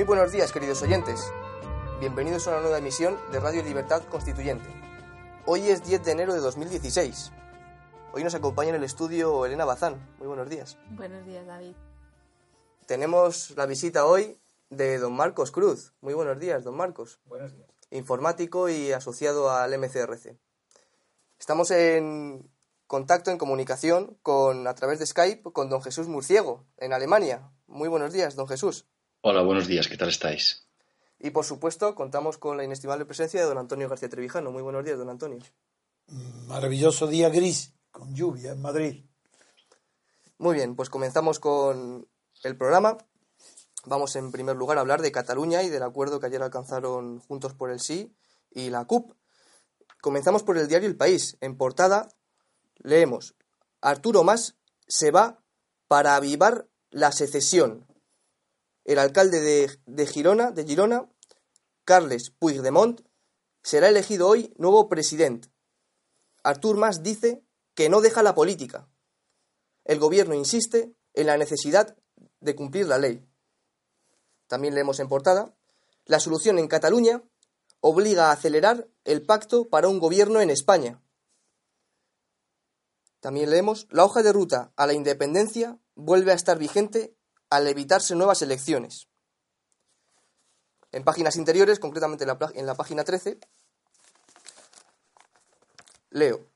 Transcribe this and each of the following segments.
Muy buenos días, queridos oyentes. Bienvenidos a una nueva emisión de Radio Libertad Constituyente. Hoy es 10 de enero de 2016. Hoy nos acompaña en el estudio Elena Bazán. Muy buenos días. Buenos días, David. Tenemos la visita hoy de don Marcos Cruz. Muy buenos días, don Marcos. Buenos días. Informático y asociado al MCRC. Estamos en contacto, en comunicación, con, a través de Skype con don Jesús Murciego, en Alemania. Muy buenos días, don Jesús. Hola, buenos días, ¿qué tal estáis? Y por supuesto, contamos con la inestimable presencia de don Antonio García Trevijano. Muy buenos días, don Antonio. Maravilloso día gris, con lluvia en Madrid. Muy bien, pues comenzamos con el programa. Vamos en primer lugar a hablar de Cataluña y del acuerdo que ayer alcanzaron Juntos por el Sí y la CUP. Comenzamos por el diario El País. En portada leemos, Arturo Mas se va para avivar la secesión. El alcalde de, Girona, de Girona, Carles Puigdemont, será elegido hoy nuevo presidente. Artur Mas dice que no deja la política. El gobierno insiste en la necesidad de cumplir la ley. También leemos en portada, la solución en Cataluña obliga a acelerar el pacto para un gobierno en España. También leemos, la hoja de ruta a la independencia vuelve a estar vigente al evitarse nuevas elecciones. En páginas interiores, concretamente en la, página 13, leo,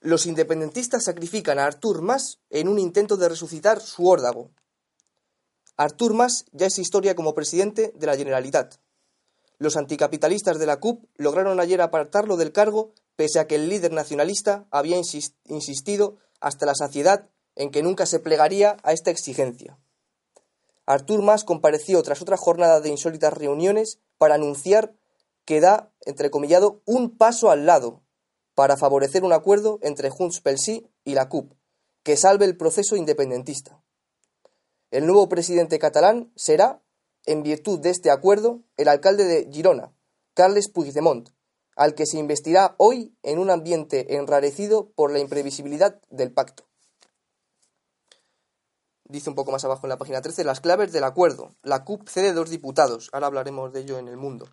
los independentistas sacrifican a Artur Mas en un intento de resucitar su órdago. Artur Mas ya es historia como presidente de la Generalitat. Los anticapitalistas de la CUP lograron ayer apartarlo del cargo pese a que el líder nacionalista había insistido hasta la saciedad en que nunca se plegaría a esta exigencia. Artur Mas compareció tras otra jornada de insólitas reuniones para anunciar que da, entrecomillado, un paso al lado para favorecer un acuerdo entre Junts pel Sí y la CUP, que salve el proceso independentista. El nuevo presidente catalán será, en virtud de este acuerdo, el alcalde de Girona, Carles Puigdemont, al que se investirá hoy en un ambiente enrarecido por la imprevisibilidad del pacto. Dice un poco más abajo en la página 13 las claves del acuerdo. La CUP cede dos diputados. Ahora hablaremos de ello en el mundo.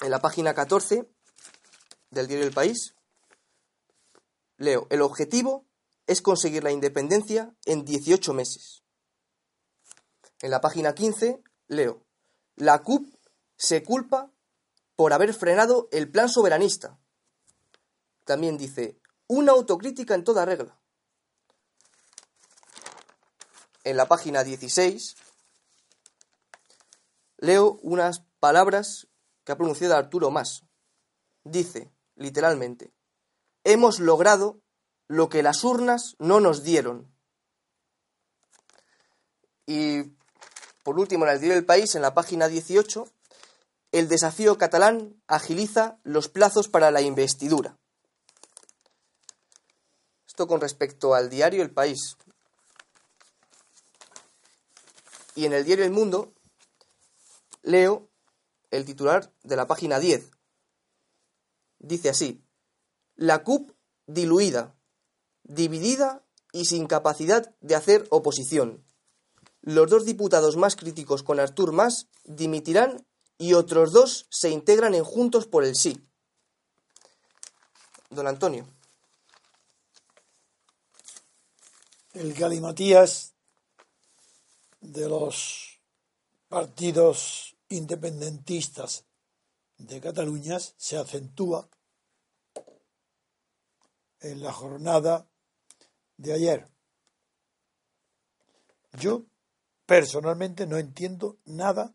En la página 14 del diario El País, leo, el objetivo es conseguir la independencia en 18 meses. En la página 15, leo, la CUP se culpa por haber frenado el plan soberanista. También dice, una autocrítica en toda regla. En la página 16, leo unas palabras que ha pronunciado Arturo Mas. Dice, literalmente, hemos logrado lo que las urnas no nos dieron. Y por último, en el diario del País, en la página 18, el desafío catalán agiliza los plazos para la investidura. Esto con respecto al diario El País. Y en el diario El Mundo leo el titular de la página 10. Dice así, la CUP diluida, dividida y sin capacidad de hacer oposición. Los dos diputados más críticos con Artur Mas dimitirán y otros dos se integran en Juntos por el Sí. Don Antonio. El galimatías de los partidos independentistas de Cataluña se acentúa en la jornada de ayer. Yo personalmente no entiendo nada,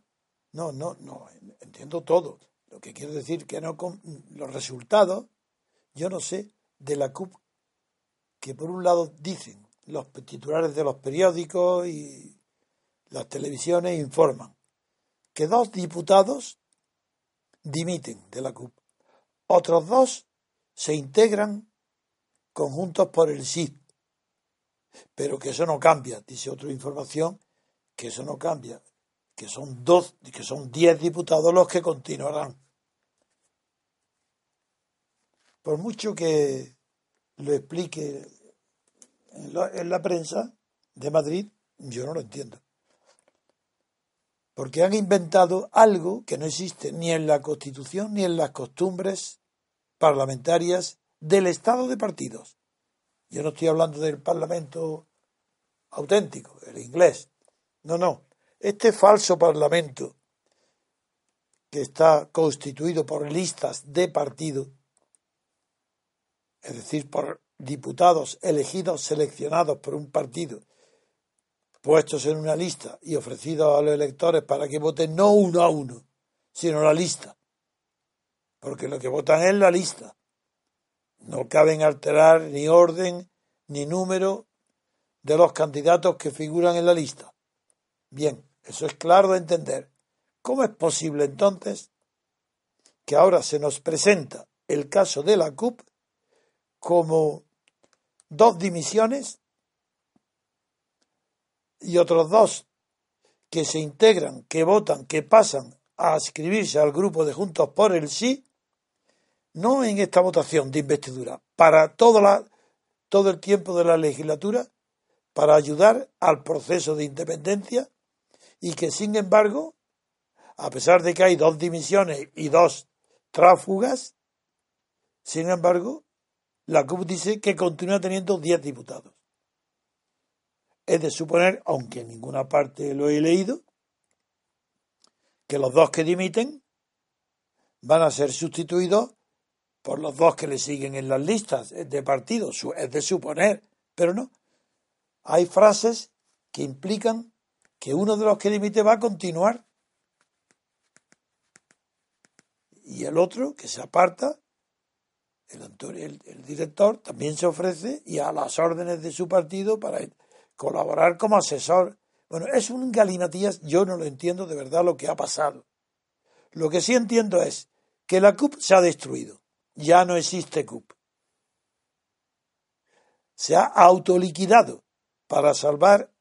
no, no, no, entiendo todo. Lo que quiero decir que no con los resultados, yo no sé de la CUP que por un lado dicen los titulares de los periódicos y las televisiones informan que dos diputados dimiten de la CUP. Otros dos se integran conjuntos por el sí. Pero que eso no cambia, dice otra información, que eso no cambia, que son dos, que son diez diputados los que continuarán. Por mucho que lo explique en la, en la prensa de Madrid, yo no lo entiendo. Porque han inventado algo que no existe ni en la Constitución ni en las costumbres parlamentarias del Estado de partidos. Yo no estoy hablando del Parlamento auténtico, el inglés. No, no. Este falso Parlamento que está constituido por listas de partido, es decir, por diputados elegidos, seleccionados por un partido, puestos en una lista y ofrecidos a los electores para que voten no uno a uno, sino la lista. Porque lo que votan es la lista. No caben alterar ni orden ni número de los candidatos que figuran en la lista. Bien, eso es claro de entender. ¿Cómo es posible entonces que ahora se nos presenta el caso de la CUP como dos dimisiones y otros dos que se integran, que votan, que pasan a inscribirse al grupo de Juntos por el Sí, no en esta votación de investidura, para todo, la, todo el tiempo de la legislatura, para ayudar al proceso de independencia y que sin embargo, a pesar de que hay dos dimisiones y dos tráfugas, sin embargo, la CUP dice que continúa teniendo 10 diputados. Es de suponer, aunque en ninguna parte lo he leído, que los dos que dimiten van a ser sustituidos por los dos que le siguen en las listas de partidos. Es de suponer, pero no. Hay frases que implican que uno de los que dimite va a continuar y el otro que se aparta el, el, director también se ofrece y a las órdenes de su partido para colaborar como asesor. Bueno, es un galinatías, yo no lo entiendo de verdad lo que ha pasado. Lo que sí entiendo es que la CUP se ha destruido. Ya no existe CUP. Se ha autoliquidado para salvar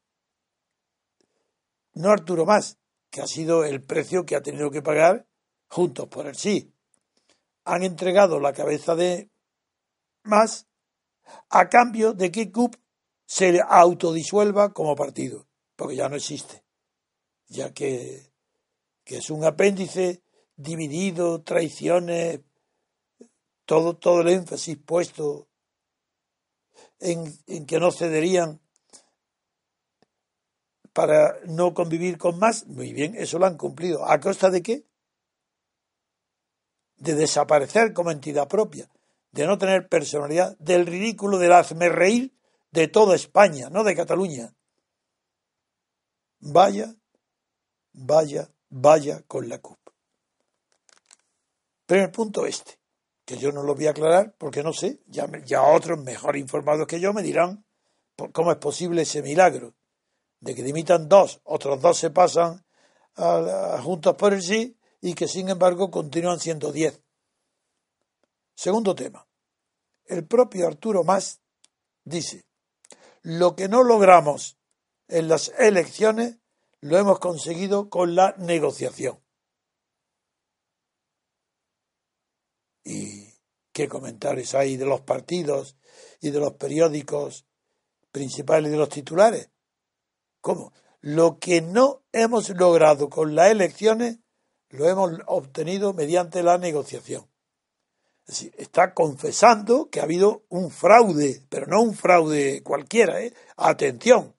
no Arturo Más, que ha sido el precio que ha tenido que pagar juntos por el sí, han entregado la cabeza de más a cambio de que CUP se autodisuelva como partido, porque ya no existe, ya que, que es un apéndice dividido, traiciones, todo, todo el énfasis puesto en, en que no cederían para no convivir con más, muy bien, eso lo han cumplido. ¿A costa de qué? de desaparecer como entidad propia, de no tener personalidad, del ridículo del hazme reír de toda España, no de Cataluña. Vaya, vaya, vaya con la CUP. El punto este, que yo no lo voy a aclarar porque no sé, ya, ya otros mejor informados que yo me dirán cómo es posible ese milagro de que dimitan dos, otros dos se pasan a Juntos por el Sí y que sin embargo continúan siendo diez. Segundo tema. El propio Arturo Más dice, lo que no logramos en las elecciones lo hemos conseguido con la negociación. ¿Y qué comentarios hay de los partidos y de los periódicos principales y de los titulares? ¿Cómo? Lo que no hemos logrado con las elecciones lo hemos obtenido mediante la negociación. Es decir, está confesando que ha habido un fraude, pero no un fraude cualquiera. ¿eh? Atención.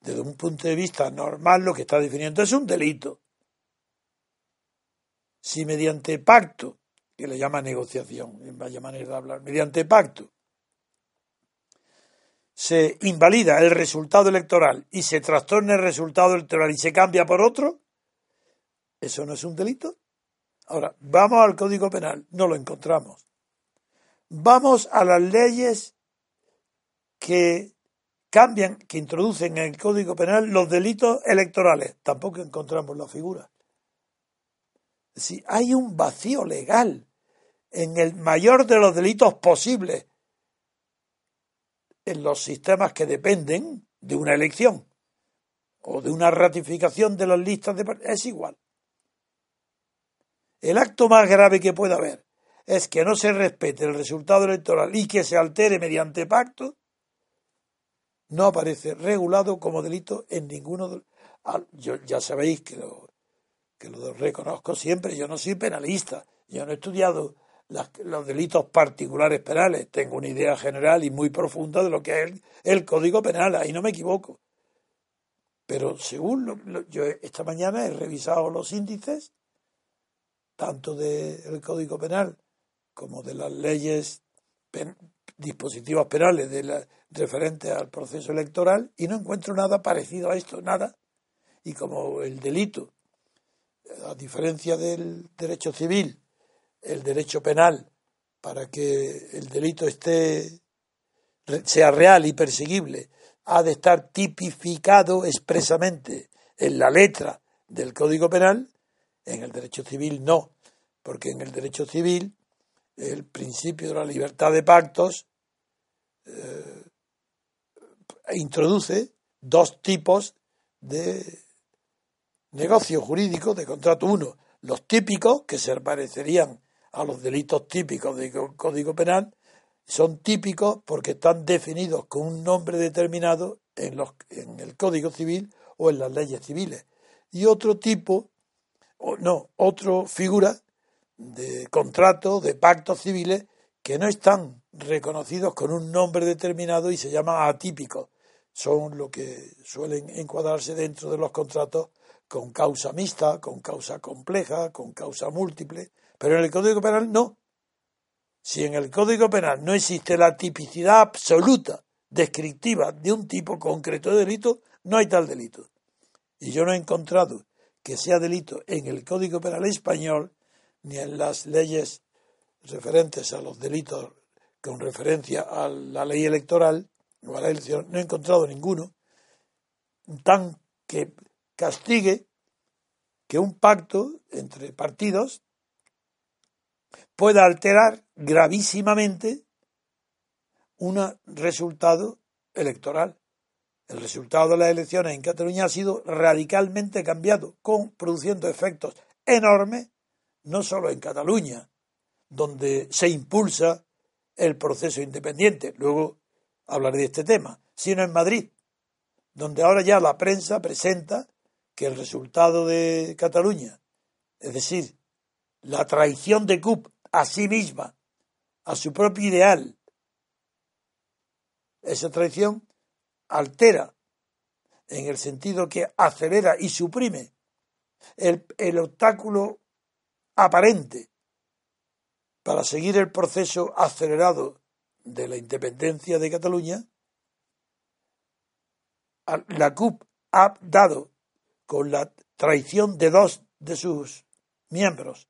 Desde un punto de vista normal lo que está definiendo es un delito. Si mediante pacto, que le llama negociación, en vaya manera de hablar, mediante pacto, se invalida el resultado electoral y se trastorna el resultado electoral y se cambia por otro, ¿eso no es un delito? Ahora, vamos al Código Penal, no lo encontramos. Vamos a las leyes que cambian, que introducen en el Código Penal los delitos electorales. Tampoco encontramos la figura. Si hay un vacío legal en el mayor de los delitos posibles en los sistemas que dependen de una elección o de una ratificación de las listas de es igual. El acto más grave que pueda haber es que no se respete el resultado electoral y que se altere mediante pacto, no aparece regulado como delito en ninguno de yo, ya sabéis que lo, que lo reconozco siempre, yo no soy penalista, yo no he estudiado los delitos particulares penales, tengo una idea general y muy profunda de lo que es el, Código Penal, ahí no me equivoco. Pero según yo esta mañana he revisado los índices, tanto del Código Penal como de las leyes dispositivos penales de la, referentes al proceso electoral y no encuentro nada parecido a esto, nada. Y como el delito, a diferencia del derecho civil, el derecho penal, para que el delito esté sea real y perseguible, ha de estar tipificado expresamente en la letra del Código Penal, en el derecho civil no, porque en el derecho civil el principio de la libertad de pactos eh, introduce dos tipos de negocio jurídico de contrato. Uno, los típicos, que se parecerían a los delitos típicos del Código Penal, son típicos porque están definidos con un nombre determinado en, los, en el Código Civil o en las leyes civiles. Y otro tipo, o no, otra figura de contrato, de pactos civiles, que no están reconocidos con un nombre determinado y se llaman atípicos. Son lo que suelen encuadrarse dentro de los contratos con causa mixta, con causa compleja, con causa múltiple, pero en el Código Penal no. Si en el Código Penal no existe la tipicidad absoluta, descriptiva de un tipo concreto de delito, no hay tal delito. Y yo no he encontrado que sea delito en el Código Penal español ni en las leyes referentes a los delitos con referencia a la ley electoral o a la elección, no he encontrado ninguno tan que castigue que un pacto entre partidos pueda alterar gravísimamente un resultado electoral. El resultado de las elecciones en Cataluña ha sido radicalmente cambiado, con, produciendo efectos enormes, no solo en Cataluña, donde se impulsa el proceso independiente, luego hablaré de este tema, sino en Madrid, donde ahora ya la prensa presenta que el resultado de Cataluña, es decir, la traición de CUP a sí misma, a su propio ideal, esa traición altera en el sentido que acelera y suprime el, el obstáculo aparente para seguir el proceso acelerado de la independencia de Cataluña, la CUP ha dado con la traición de dos de sus miembros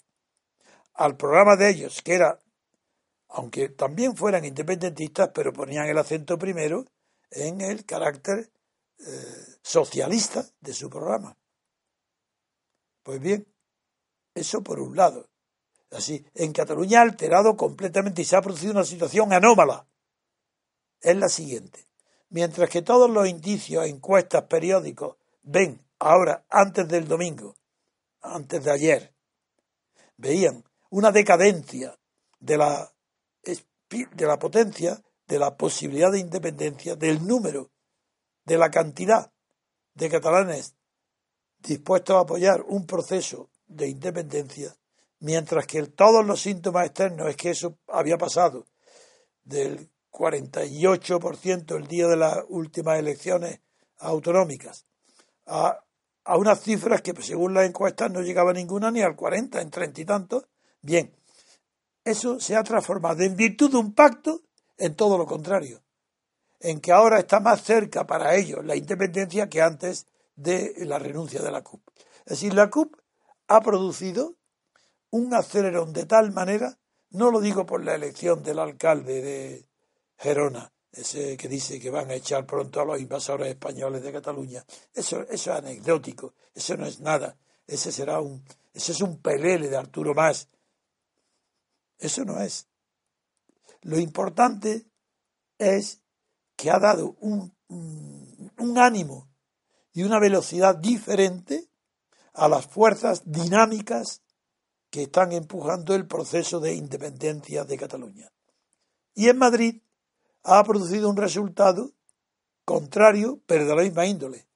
al programa de ellos, que era, aunque también fueran independentistas, pero ponían el acento primero en el carácter eh, socialista de su programa. Pues bien, eso por un lado. Así, en Cataluña ha alterado completamente y se ha producido una situación anómala. Es la siguiente. Mientras que todos los indicios, encuestas, periódicos ven ahora, antes del domingo, antes de ayer, veían una decadencia de la, de la potencia, de la posibilidad de independencia, del número, de la cantidad de catalanes dispuestos a apoyar un proceso de independencia, mientras que todos los síntomas externos es que eso había pasado del 48% el día de las últimas elecciones autonómicas a, a unas cifras que según las encuestas no llegaba ninguna ni al 40, en 30 y tantos. Bien, eso se ha transformado en virtud de un pacto en todo lo contrario, en que ahora está más cerca para ellos la independencia que antes de la renuncia de la CUP. Es decir, la CUP ha producido un acelerón de tal manera, no lo digo por la elección del alcalde de Gerona, ese que dice que van a echar pronto a los invasores españoles de Cataluña. Eso, eso es anecdótico, eso no es nada. Ese será un, ese es un pelele de Arturo Más. Eso no es. Lo importante es que ha dado un, un ánimo y una velocidad diferente a las fuerzas dinámicas que están empujando el proceso de independencia de Cataluña. Y en Madrid ha producido un resultado contrario, pero de la misma índole.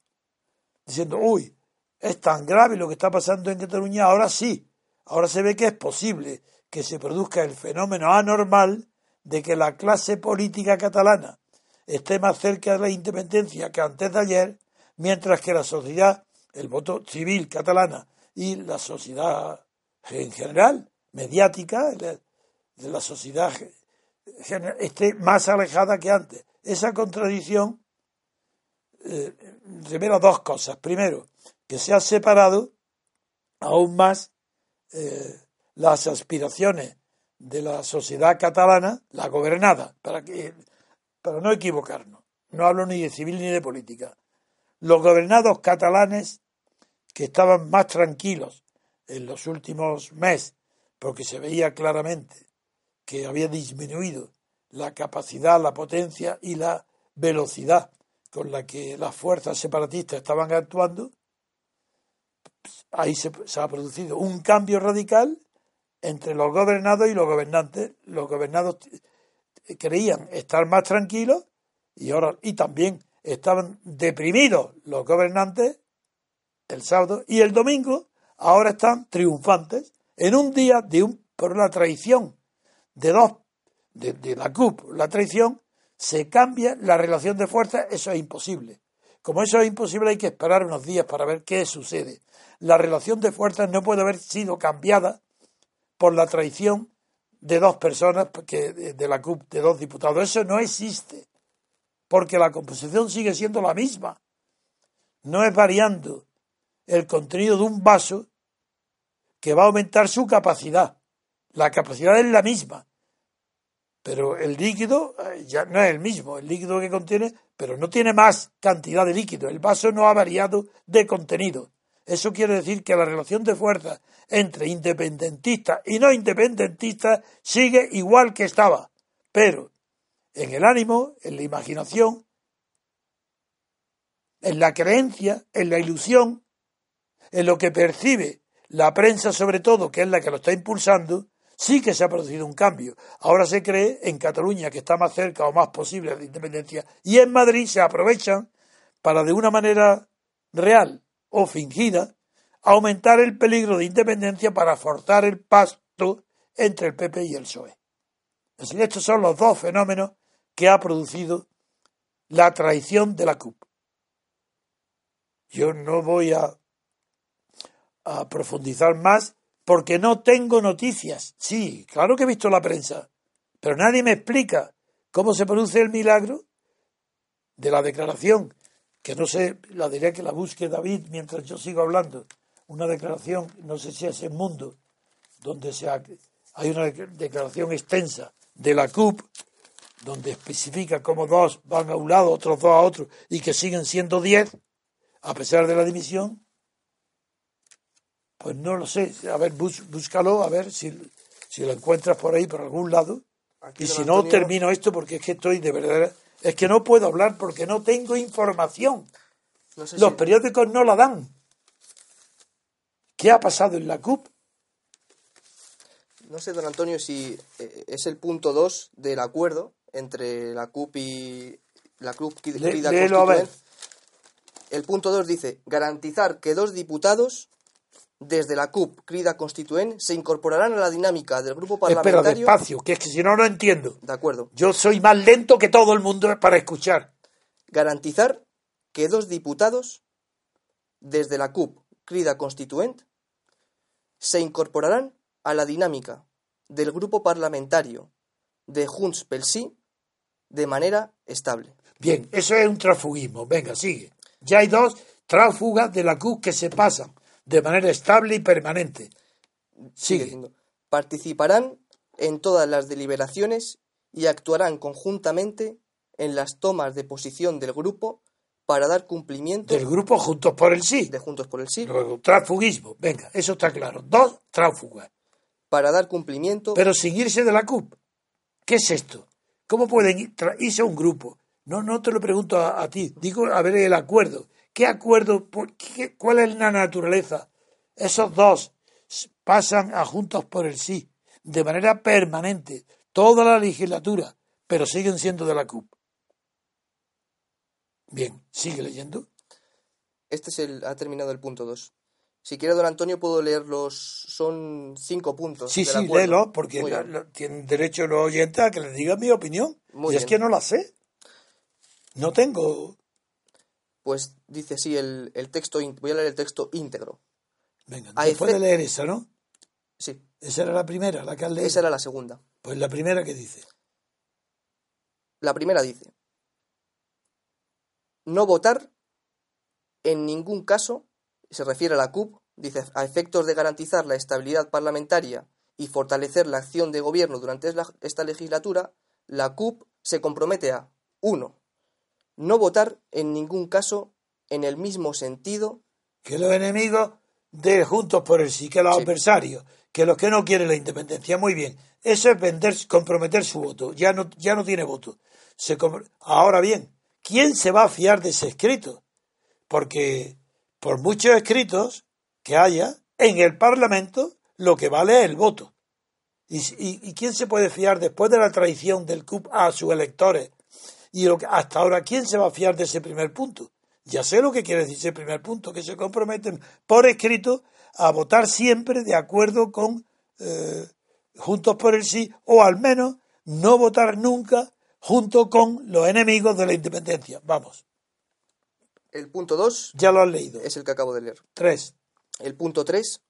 diciendo, uy, es tan grave lo que está pasando en Cataluña, ahora sí, ahora se ve que es posible que se produzca el fenómeno anormal de que la clase política catalana esté más cerca de la independencia que antes de ayer, mientras que la sociedad, el voto civil catalana y la sociedad en general, mediática, de la sociedad esté más alejada que antes. Esa contradicción eh, revela dos cosas. Primero, que se ha separado aún más eh, las aspiraciones de la sociedad catalana, la gobernada, para, que, para no equivocarnos. No hablo ni de civil ni de política. Los gobernados catalanes que estaban más tranquilos en los últimos meses, porque se veía claramente que había disminuido la capacidad, la potencia y la velocidad con la que las fuerzas separatistas estaban actuando, ahí se, ha producido un cambio radical entre los gobernados y los gobernantes. Los gobernados creían estar más tranquilos y ahora y también estaban deprimidos los gobernantes el sábado y el domingo ahora están triunfantes en un día de un por la traición de dos de, de la CUP, la traición, se cambia la relación de fuerza, eso es imposible. Como eso es imposible hay que esperar unos días para ver qué sucede. La relación de fuerzas no puede haber sido cambiada por la traición de dos personas que, de la CUP, de dos diputados. Eso no existe, porque la composición sigue siendo la misma. No es variando el contenido de un vaso que va a aumentar su capacidad. La capacidad es la misma, pero el líquido eh, ya no es el mismo, el líquido que contiene, pero no tiene más cantidad de líquido. El vaso no ha variado de contenido. Eso quiere decir que la relación de fuerza entre independentistas y no independentistas sigue igual que estaba, pero en el ánimo, en la imaginación, en la creencia, en la ilusión, en lo que percibe la prensa sobre todo, que es la que lo está impulsando, sí que se ha producido un cambio. Ahora se cree en Cataluña que está más cerca o más posible de la independencia y en Madrid se aprovechan para de una manera real o fingida aumentar el peligro de independencia para forzar el pasto entre el PP y el PSOE. estos son los dos fenómenos que ha producido la traición de la CUP. Yo no voy a, a profundizar más porque no tengo noticias. Sí, claro que he visto la prensa, pero nadie me explica cómo se produce el milagro de la declaración, que no sé, la diré que la busque David mientras yo sigo hablando. Una declaración, no sé si es en Mundo, donde se hay una declaración extensa de la CUP, donde especifica cómo dos van a un lado, otros dos a otro, y que siguen siendo diez, a pesar de la dimisión, pues no lo sé. A ver, búscalo, a ver si, si lo encuentras por ahí, por algún lado. y si no, termino esto porque es que estoy de verdad. Es que no puedo hablar porque no tengo información. Los periódicos no la dan. ¿Qué ha pasado en la CUP? No sé, don Antonio, si eh, es el punto 2 del acuerdo entre la CUP y la CUP Le, El punto 2 dice garantizar que dos diputados desde la CUP, Crida Constituent, se incorporarán a la dinámica del grupo parlamentario. Espera, despacio, que es que si no, no entiendo. De acuerdo. Yo soy más lento que todo el mundo para escuchar. Garantizar que dos diputados desde la CUP, Crida Constituent, se incorporarán a la dinámica del grupo parlamentario de Junts pel Sí de manera estable. Bien, eso es un transfugismo. Venga, sigue. Ya hay dos tránsfugas de la CUP que se pasan de manera estable y permanente. Sigue. Participarán en todas las deliberaciones y actuarán conjuntamente en las tomas de posición del grupo para dar cumplimiento. Del grupo Juntos por el Sí. De Juntos por el Sí. Luego, transfugismo. Venga, eso está claro. Dos tránsfugas. Para dar cumplimiento. Pero sin irse de la CUP. ¿Qué es esto? ¿Cómo pueden irse a un grupo? No, no te lo pregunto a, a ti. Digo, a ver el acuerdo. ¿Qué acuerdo? ¿Cuál es la naturaleza? Esos dos pasan a juntos por el sí, de manera permanente, toda la legislatura, pero siguen siendo de la CUP. Bien, sigue leyendo. Este es el, ha terminado el punto 2. Si quiere, don Antonio, puedo leerlos. Son cinco puntos. Sí, sí, léelo, porque la- tienen derecho los oyentes a que les diga mi opinión. Muy y es que no la sé. No tengo. Pues dice así el, el texto. Voy a leer el texto íntegro. Venga, A después de leer esa, ¿no? Sí, Esa era la primera, la que has leído. esa era la segunda. Pues la primera que dice. La primera dice: No votar en ningún caso, se refiere a la CUP, dice, a efectos de garantizar la estabilidad parlamentaria y fortalecer la acción de gobierno durante esta legislatura, la CUP se compromete a 1. No votar en ningún caso en el mismo sentido Que los enemigos de Juntos por el Sí, que los Sí. adversarios, que los que no quieren la independencia. Muy bien. Eso es vender, comprometer su voto. Ya no, ya no tiene voto. Se Ahora bien, ¿quién se va a fiar de ese escrito? Porque por muchos escritos que haya, en el Parlamento lo que vale es el voto. ¿Y, y- y quién se puede fiar después de la traición del CUP a sus electores? Y lo que, hasta ahora, ¿quién se va a fiar de ese primer punto? Ya sé lo que quiere decir ese primer punto, que se comprometen por escrito a votar siempre de acuerdo con eh, Juntos por el Sí, o al menos no votar nunca junto con los enemigos de la independencia. Vamos, El punto 2 ya lo has leído. es el que acabo de leer. Tres. El punto 3.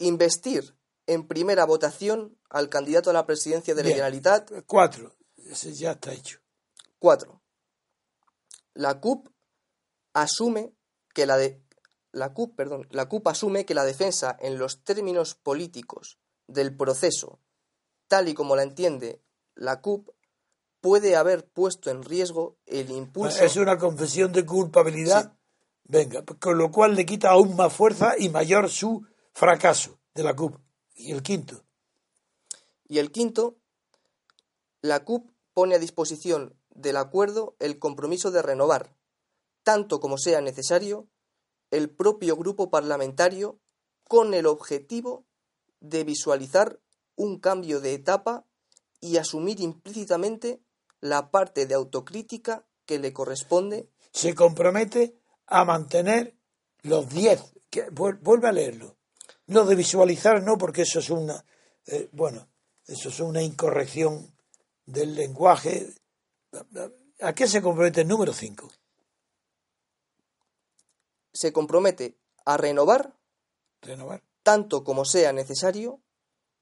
Investir en primera votación al candidato a la presidencia de la Bien. Generalitat. Cuatro. Ese ya está hecho. 4. La CUP asume que la de la CUP, perdón, la CUP asume que la defensa en los términos políticos del proceso, tal y como la entiende la CUP, puede haber puesto en riesgo el impulso Es una confesión de culpabilidad. Venga, con lo cual le quita aún más fuerza y mayor su fracaso de la CUP. Y el quinto. Y el quinto, la CUP pone a disposición del acuerdo el compromiso de renovar, tanto como sea necesario, el propio grupo parlamentario con el objetivo de visualizar un cambio de etapa y asumir implícitamente la parte de autocrítica que le corresponde. Se compromete a mantener los 10. que- vuel- Vuelve a leerlo. Lo de visualizar no, porque eso es una. eh, bueno, eso es una incorrección del lenguaje. ¿A qué se compromete el número 5? Se compromete a renovar, Renovar. tanto como sea necesario,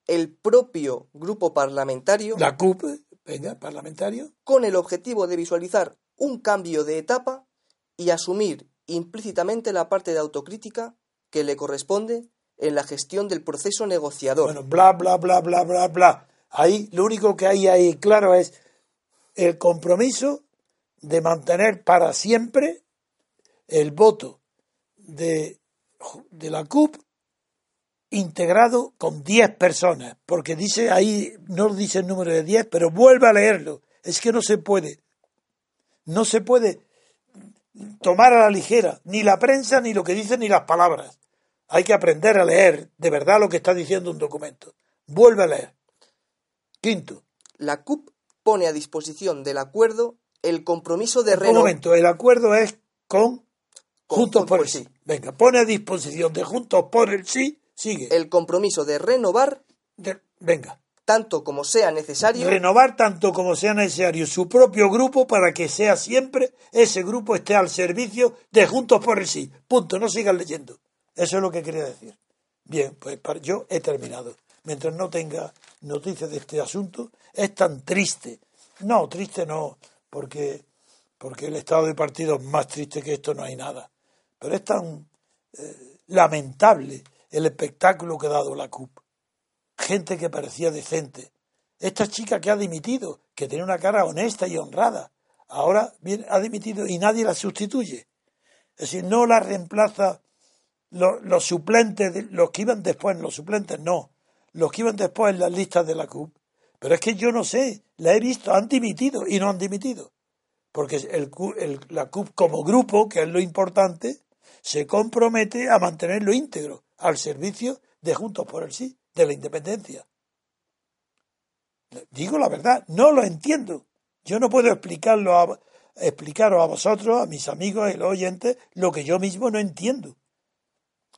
el propio grupo parlamentario La CUP, venga, parlamentario. con el objetivo de visualizar un cambio de etapa y asumir implícitamente la parte de autocrítica que le corresponde en la gestión del proceso negociador. Bueno, bla, bla, bla, bla, bla, bla. Ahí lo único que hay ahí claro es el compromiso de mantener para siempre el voto de, de la CUP integrado con 10 personas, porque dice ahí, no dice el número de 10, pero vuelve a leerlo. Es que no se puede, no se puede tomar a la ligera ni la prensa, ni lo que dicen, ni las palabras. Hay que aprender a leer de verdad lo que está diciendo un documento. Vuelve a leer. Quinto, La CUP pone a disposición del acuerdo el compromiso de un renovar. momento, el acuerdo es con Con Juntos por por el el Sí. Venga, pone a disposición de Juntos por el Sí, sigue. El compromiso de renovar, De- venga, tanto como sea necesario, renovar tanto como sea necesario su propio grupo para que sea siempre ese grupo esté al servicio de Juntos por el Sí. Punto, no sigan leyendo. Eso es lo que quería decir. Bien, pues yo he terminado. Mientras no tenga noticias de este asunto, es tan triste. No, triste no, porque, porque el estado de partido es más triste que esto, no hay nada. Pero es tan eh, lamentable el espectáculo que ha dado la CUP gente que parecía decente. Esta chica que ha dimitido, que tiene una cara honesta y honrada, ahora viene, ha dimitido y nadie la sustituye. Es decir, no la reemplaza los, los suplentes, los que iban después, los suplentes no, los que iban después en las listas de la CUP. Pero es que yo no sé, la he visto, han dimitido y no han dimitido. Porque el, el- la CUP como grupo, que es lo importante, se compromete a mantenerlo íntegro al servicio de Juntos por el Sí, de la independencia. Digo la verdad, no lo entiendo. Yo no puedo explicarlo a- explicaros a vosotros, a mis amigos y los oyentes, lo que yo mismo no entiendo.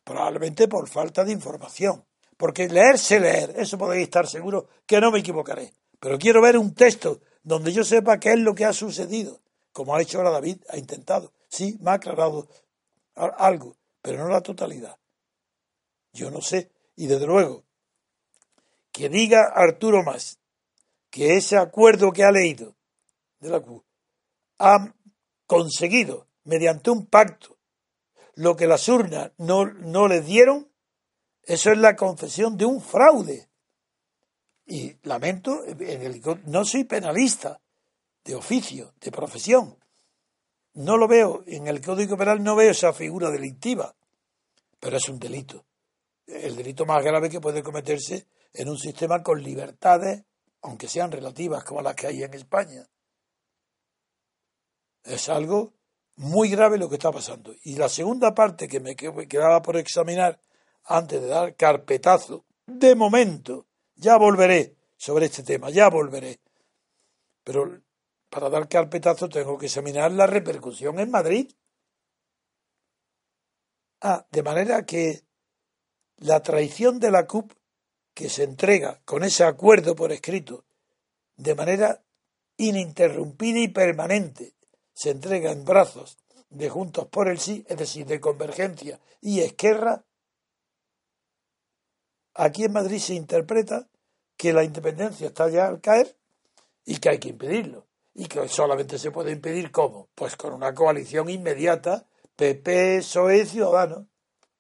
Probablemente por falta de información. Porque leer sé leer, eso podéis estar seguros que no me equivocaré. Pero quiero ver un texto donde yo sepa qué es lo que ha sucedido, como ha hecho ahora David, ha intentado. Sí, me ha aclarado algo, pero no la totalidad. Yo no sé. Y desde luego, que diga Arturo Más que ese acuerdo que ha leído de la CU ha conseguido, mediante un pacto, lo que las urnas no, no les dieron, eso es la confesión de un fraude. Y lamento, no soy penalista de oficio, de profesión. No lo veo, en el Código Penal no veo esa figura delictiva, pero es un delito. El delito más grave que puede cometerse en un sistema con libertades, aunque sean relativas como las que hay en España. Es algo muy grave lo que está pasando. Y la segunda parte que me quedaba por examinar antes de dar carpetazo, de momento, ya volveré sobre este tema, ya volveré. Pero para dar carpetazo tengo que examinar la repercusión en Madrid. Ah, de manera que la traición de la CUP que se entrega con ese acuerdo por escrito de manera ininterrumpida y permanente, se entrega en brazos de Juntos por el Sí, es decir, de Convergencia y Esquerra, aquí en Madrid se interpreta que la independencia está ya al caer y que hay que impedirlo. Y que solamente se puede impedir ¿cómo? Pues con una coalición inmediata, PP, PSOE, Ciudadanos.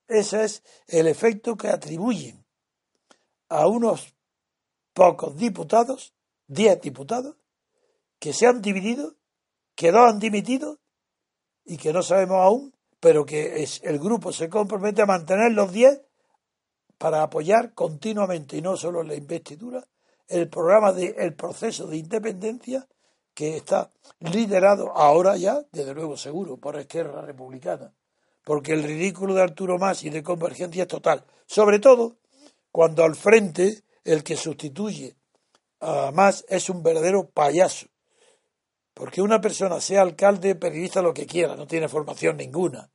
Ese es el efecto que atribuyen a unos pocos diputados, diez diputados, que se han dividido, que dos han dimitido y que no sabemos aún, pero que es, el grupo se compromete a mantener los diez para apoyar continuamente, y no solo en la investidura, el programa de el proceso de independencia que está liderado ahora ya, desde luego seguro, por Esquerra Republicana, porque el ridículo de Arturo Mas y de Convergencia es total, sobre todo cuando al frente el que sustituye a Mas es un verdadero payaso, porque una persona, sea alcalde, periodista, lo que quiera, no tiene formación ninguna,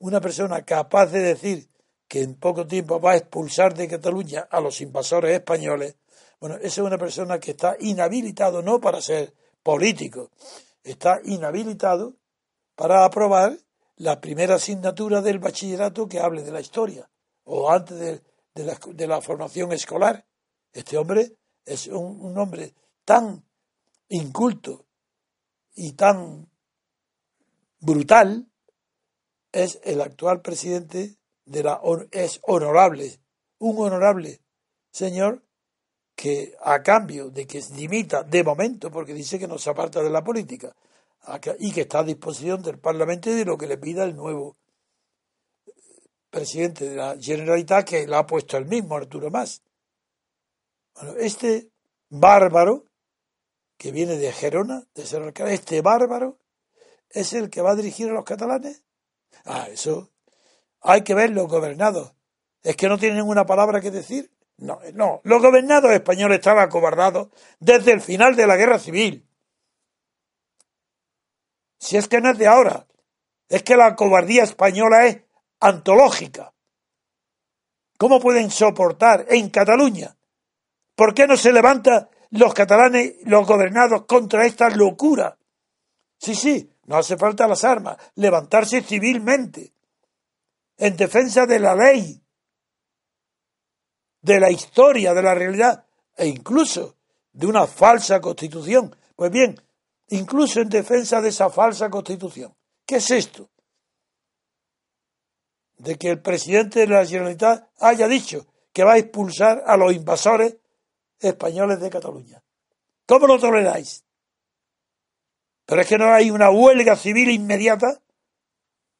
una persona capaz de decir que en poco tiempo va a expulsar de Cataluña a los invasores españoles, bueno, esa es una persona que está inhabilitado no para ser político, está inhabilitado para aprobar la primera asignatura del bachillerato que hable de la historia o antes de, la, formación escolar. Este hombre es un, un hombre tan inculto y tan brutal, es el actual presidente de la es honorable, un honorable señor que a cambio de que dimita de momento, porque dice que no se aparta de la política, y que está a disposición del Parlamento y de lo que le pida el nuevo presidente de la Generalitat, que la ha puesto el mismo, Arturo Más. Bueno, este bárbaro, que viene de Gerona, de ser este bárbaro, es el que va a dirigir a los catalanes. Ah, eso hay que ver los gobernados. ¿Es que no tienen ninguna palabra que decir? No, no. Los gobernados españoles estaban acobardados desde el final de la guerra civil. Si es que no es de ahora. Es que la cobardía española es antológica. ¿Cómo pueden soportar en Cataluña? ¿Por qué no se levantan los catalanes, los gobernados contra esta locura? Sí, sí, no hace falta las armas, levantarse civilmente en defensa de la ley, de la historia, de la realidad e incluso de una falsa constitución. Pues bien, incluso en defensa de esa falsa constitución. ¿Qué es esto? De que el presidente de la Generalitat haya dicho que va a expulsar a los invasores españoles de Cataluña. ¿Cómo lo toleráis? Pero es que no hay una huelga civil inmediata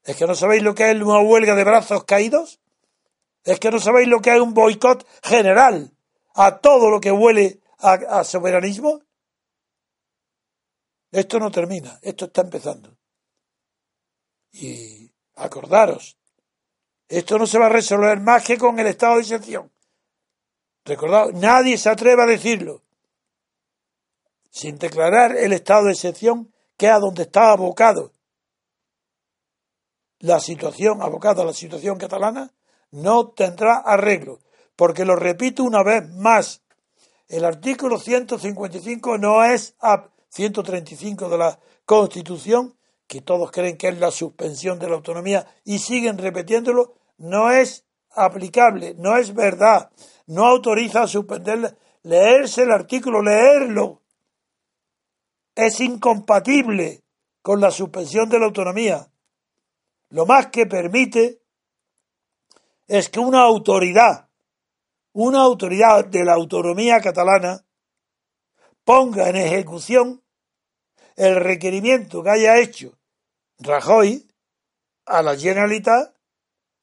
¿Es que no sabéis lo que es una huelga de brazos caídos? ¿Es que no sabéis lo que es un boicot general a todo lo que huele a, soberanismo? Esto no termina, esto está empezando. Y acordaros, esto no se va a resolver más que con el estado de excepción. Recordad, nadie se atreva a decirlo sin declarar el estado de excepción que es a donde está abocado la situación, abocada a la situación catalana, no tendrá arreglo. Porque lo repito una vez más, el artículo 155 no es a 135 de la Constitución, que todos creen que es la suspensión de la autonomía y siguen repitiéndolo, no es aplicable, no es verdad, no autoriza a suspender, leerse el artículo, leerlo, es incompatible con la suspensión de la autonomía. Lo más que permite es que una autoridad, una autoridad de la autonomía catalana, ponga en ejecución el requerimiento que haya hecho Rajoy a la Generalitat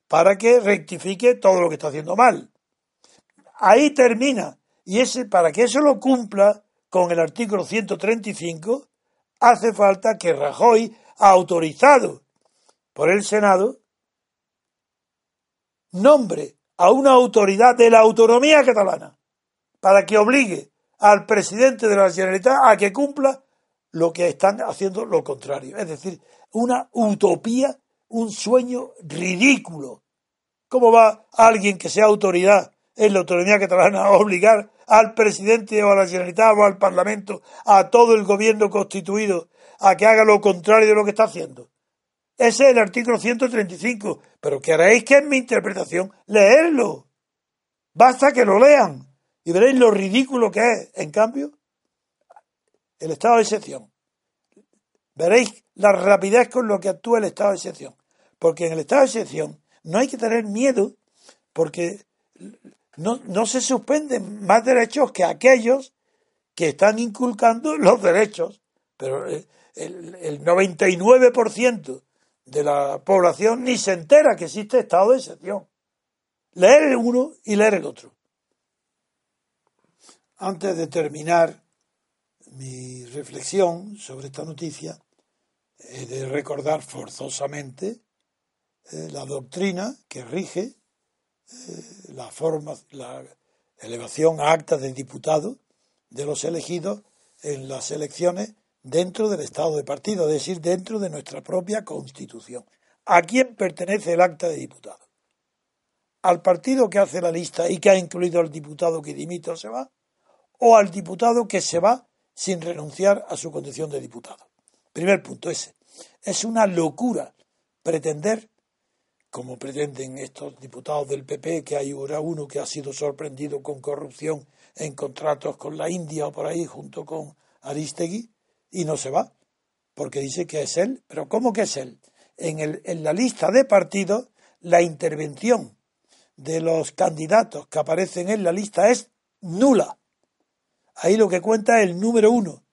para que rectifique todo lo que está haciendo mal. Ahí termina. Y ese, para que eso lo cumpla con el artículo 135, hace falta que Rajoy, autorizado por el Senado, nombre a una autoridad de la autonomía catalana para que obligue al presidente de la Generalitat a que cumpla lo que están haciendo lo contrario. Es decir, una utopía, un sueño ridículo ¿Cómo va alguien que sea autoridad en la autonomía catalana a obligar al presidente o a la Generalitat o al Parlamento, a todo el gobierno constituido, a que haga lo contrario de lo que está haciendo? Ese es el artículo 135. Pero que haréis que es mi interpretación, leerlo. Basta que lo lean y veréis lo ridículo que es. En cambio, el estado de excepción. Veréis la rapidez con lo que actúa el estado de excepción. Porque en el estado de excepción no hay que tener miedo porque no, se suspenden más derechos que aquellos que están inculcando los derechos. Pero el, el 99% de la población ni se entera que existe estado de excepción. Leer el uno y leer el otro. Antes de terminar mi reflexión sobre esta noticia, he de recordar forzosamente eh, la doctrina que rige eh, la forma, la elevación a actas de diputado de los elegidos en las elecciones dentro del Estado de partido, es decir, dentro de nuestra propia Constitución. ¿A quién pertenece el acta de diputado? ¿Al partido que hace la lista y que ha incluido al diputado que dimite o se va? ¿O al diputado que se va sin renunciar a su condición de diputado? Primer punto ese. Es una locura pretender como pretenden estos diputados del PP, que hay ahora uno que ha sido sorprendido con corrupción en contratos con la India o por ahí junto con Aristegui, y no se va, porque dice que es él. Pero ¿cómo que es él? En, el, en la lista de partidos, la intervención de los candidatos que aparecen en la lista es nula. Ahí lo que cuenta es el número uno,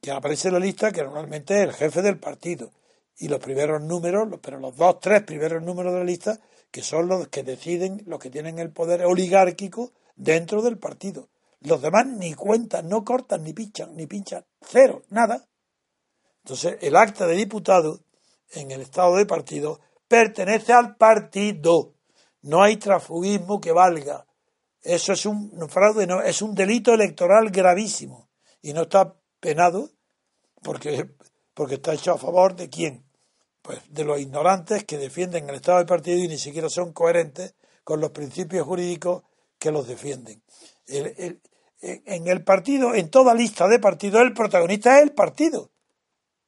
que aparece en la lista, que normalmente es el jefe del partido y los primeros números, pero los dos, tres primeros números de la lista, que son los que deciden, los que tienen el poder oligárquico dentro del partido. Los demás ni cuentan, no cortan, ni pinchan, ni pinchan, cero, nada. Entonces, el acta de diputado en el estado de partido pertenece al partido. No hay transfugismo que valga. Eso es un fraude, no, es un delito electoral gravísimo y no está penado porque, porque está hecho a favor de quién? pues, de los ignorantes que defienden el Estado de partido y ni siquiera son coherentes con los principios jurídicos que los defienden. En el partido, en toda lista de partidos, el protagonista es el partido.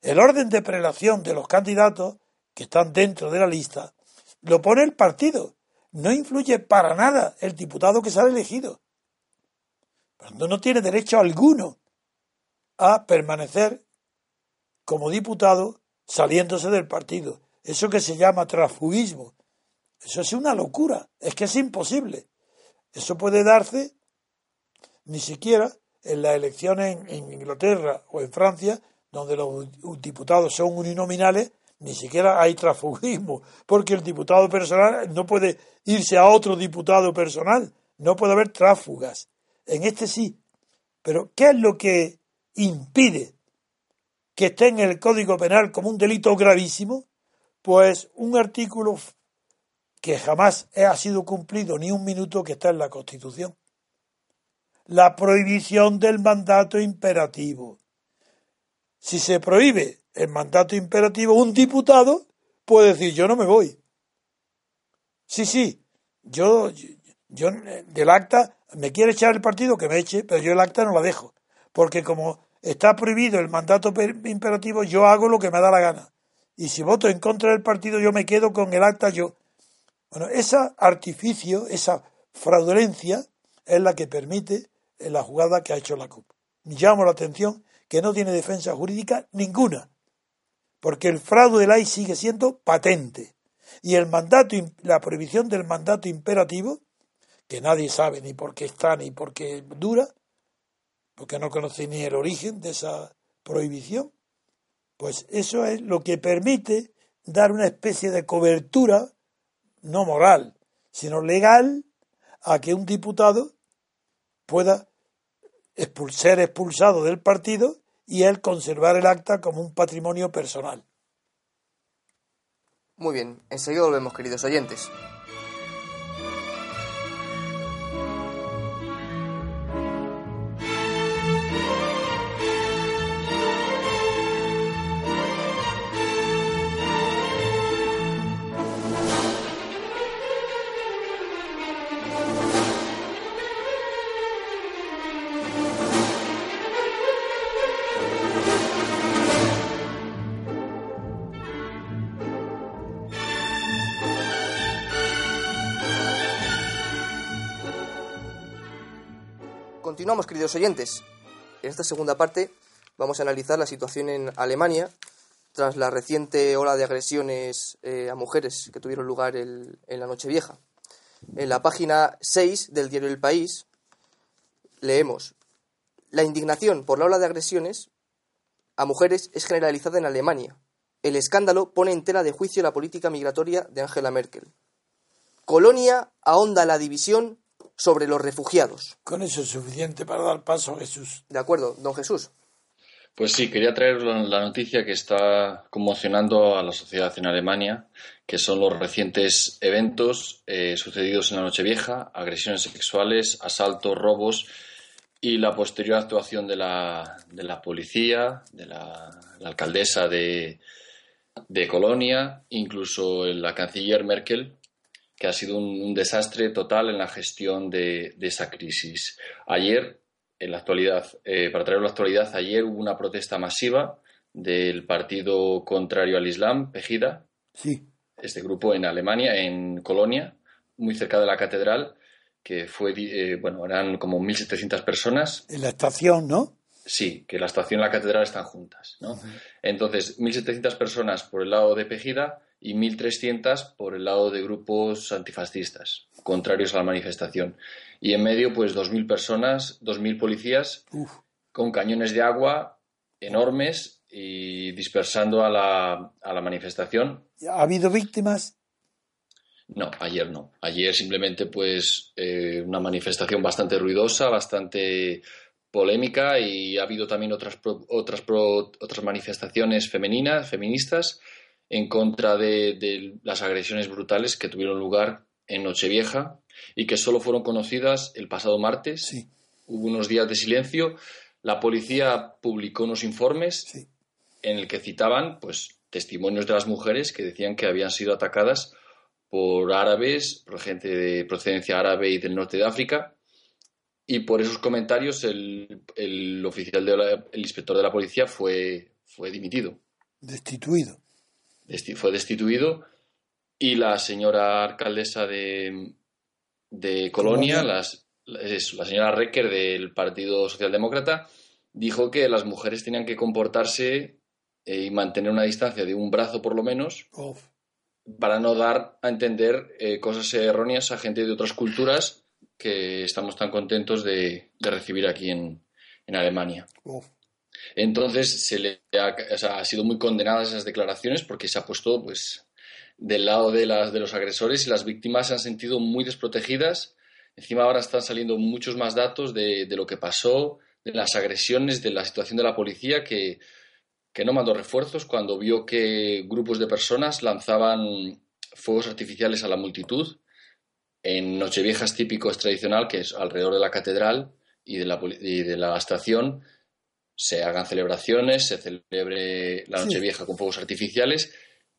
El orden de prelación de los candidatos que están dentro de la lista lo pone el partido. No influye para nada el diputado que sale elegido. Cuando no tiene derecho alguno a permanecer como diputado saliéndose del partido. Eso que se llama transfugismo. Eso es una locura. Es que es imposible. Eso puede darse ni siquiera en las elecciones en, Inglaterra o en Francia, donde los diputados son uninominales, ni siquiera hay transfugismo, porque el diputado personal no puede irse a otro diputado personal, no puede haber tráfugas. En este sí. Pero ¿qué es lo que impide que esté en el Código Penal como un delito gravísimo, pues un artículo que jamás ha sido cumplido ni un minuto que está en la Constitución. La prohibición del mandato imperativo. si se prohíbe el mandato imperativo, un diputado puede decir yo no me voy. Sí, sí, yo, yo del acta me quiere echar el partido que me eche, pero yo el acta no la dejo, porque como está prohibido el mandato imperativo, yo hago lo que me da la gana. Y si voto en contra del partido, yo me quedo con el acta yo. Bueno, ese artificio, esa fraudulencia, es la que permite la jugada que ha hecho la CUP. Llamo la atención que no tiene defensa jurídica ninguna, porque el fraude de la ley sigue siendo patente. Y el mandato, la prohibición del mandato imperativo, que nadie sabe ni por qué está ni por qué dura, porque no conoce ni el origen de esa prohibición, pues eso es lo que permite dar una especie de cobertura, no moral, sino legal, a que un diputado pueda ser expulsado del partido y él conservar el acta como un patrimonio personal. Muy bien, enseguida volvemos, queridos oyentes. Continuamos, queridos oyentes. En esta segunda parte vamos a analizar la situación en Alemania tras la reciente ola de agresiones eh, a mujeres que tuvieron lugar en la Nochevieja. En la página 6 del diario El País leemos La indignación por la ola de agresiones a mujeres es generalizada en Alemania. El escándalo pone en tela de juicio la política migratoria de Angela Merkel. Colonia ahonda la división sobre los refugiados. Con eso es suficiente para dar paso a Jesús. De acuerdo, don Jesús. Pues sí, quería traer la noticia que está conmocionando a la sociedad en Alemania, que son los recientes eventos eh, sucedidos en la Nochevieja, agresiones sexuales, asaltos, robos y la posterior actuación de la, de la policía, de la, alcaldesa de, de Colonia, incluso la canciller Merkel, que ha sido un, desastre total en la gestión de, esa crisis. Ayer, en la actualidad, eh, para traer la actualidad, ayer hubo una protesta masiva del partido contrario al Islam, Pejida. Sí. Este grupo en Alemania, en Colonia, muy cerca de la catedral, que fue, eh, bueno, eran como 1.700 personas. En la estación, ¿no? Sí, que la estación y la catedral están juntas, ¿no? Entonces, 1.700 personas por el lado de Pejida y 1.300 por el lado de grupos antifascistas, contrarios a la manifestación. Y en medio, pues 2.000 personas, 2.000 policías con cañones de agua enormes y dispersando a la, a la manifestación. ¿Ha habido víctimas? No, ayer no. Ayer simplemente, pues, eh, una manifestación bastante ruidosa, bastante polémica y ha habido también otras, otras, otras manifestaciones femeninas, feministas en contra de, las agresiones brutales que tuvieron lugar en Nochevieja y que solo fueron conocidas el pasado martes. Hubo unos días de silencio. La policía publicó unos informes en el que citaban pues, testimonios de las mujeres que decían que habían sido atacadas por árabes, por gente de procedencia árabe y del norte de África. Y por esos comentarios el, oficial, el inspector de la policía fue, fue dimitido. Destituido fue destituido y la señora alcaldesa de, de Colonia, la señora Recker del Partido Socialdemócrata, dijo que las mujeres tenían que comportarse eh, y mantener una distancia de un brazo por lo menos para no dar a entender eh, cosas erróneas a gente de otras culturas que estamos tan contentos de, recibir aquí en, Alemania. Entonces se le ha, sido muy condenadas esas declaraciones porque se ha puesto pues del lado de, las, de los agresores y las víctimas se han sentido muy desprotegidas. Encima ahora están saliendo muchos más datos de, lo que pasó, de las agresiones, de la situación de la policía que, que no mandó refuerzos cuando vio que grupos de personas lanzaban fuegos artificiales a la multitud en Nocheviejas típico tradicional, que es alrededor de la catedral y de la, y de la estación, se hagan celebraciones, se celebre la Nochevieja con fuegos artificiales.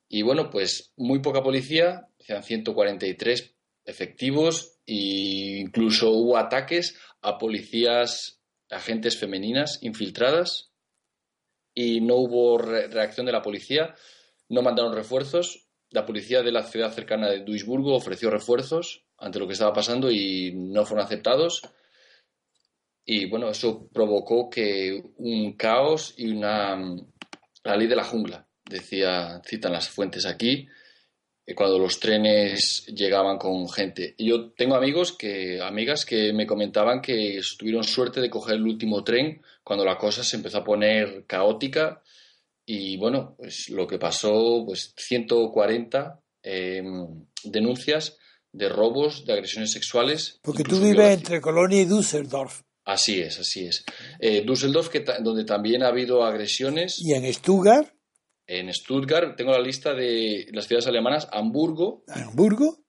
Y bueno, pues muy poca policía, sean 143 efectivos e incluso hubo ataques a policías, agentes femeninas infiltradas y no hubo reacción de la policía, no mandaron refuerzos. La policía de la ciudad cercana de Duisburgo ofreció refuerzos ante lo que estaba pasando y no fueron aceptados. Y bueno, eso provocó que un caos y una la ley de la jungla, decía, citan las fuentes aquí, eh, cuando los trenes llegaban con gente. yo tengo amigos que, amigas que me comentaban que tuvieron suerte de coger el último tren cuando la cosa se empezó a poner caótica. Y bueno, pues lo que pasó, pues 140 em, denuncias de robos, de agresiones sexuales. Porque tú vives entre Colonia y Düsseldorf. Así es, así es. Eh, Düsseldorf, que donde también ha habido agresiones. ¿Y en Stuttgart? En Stuttgart, tengo la lista de las ciudades alemanas, Hamburgo. ¿Hamburgo?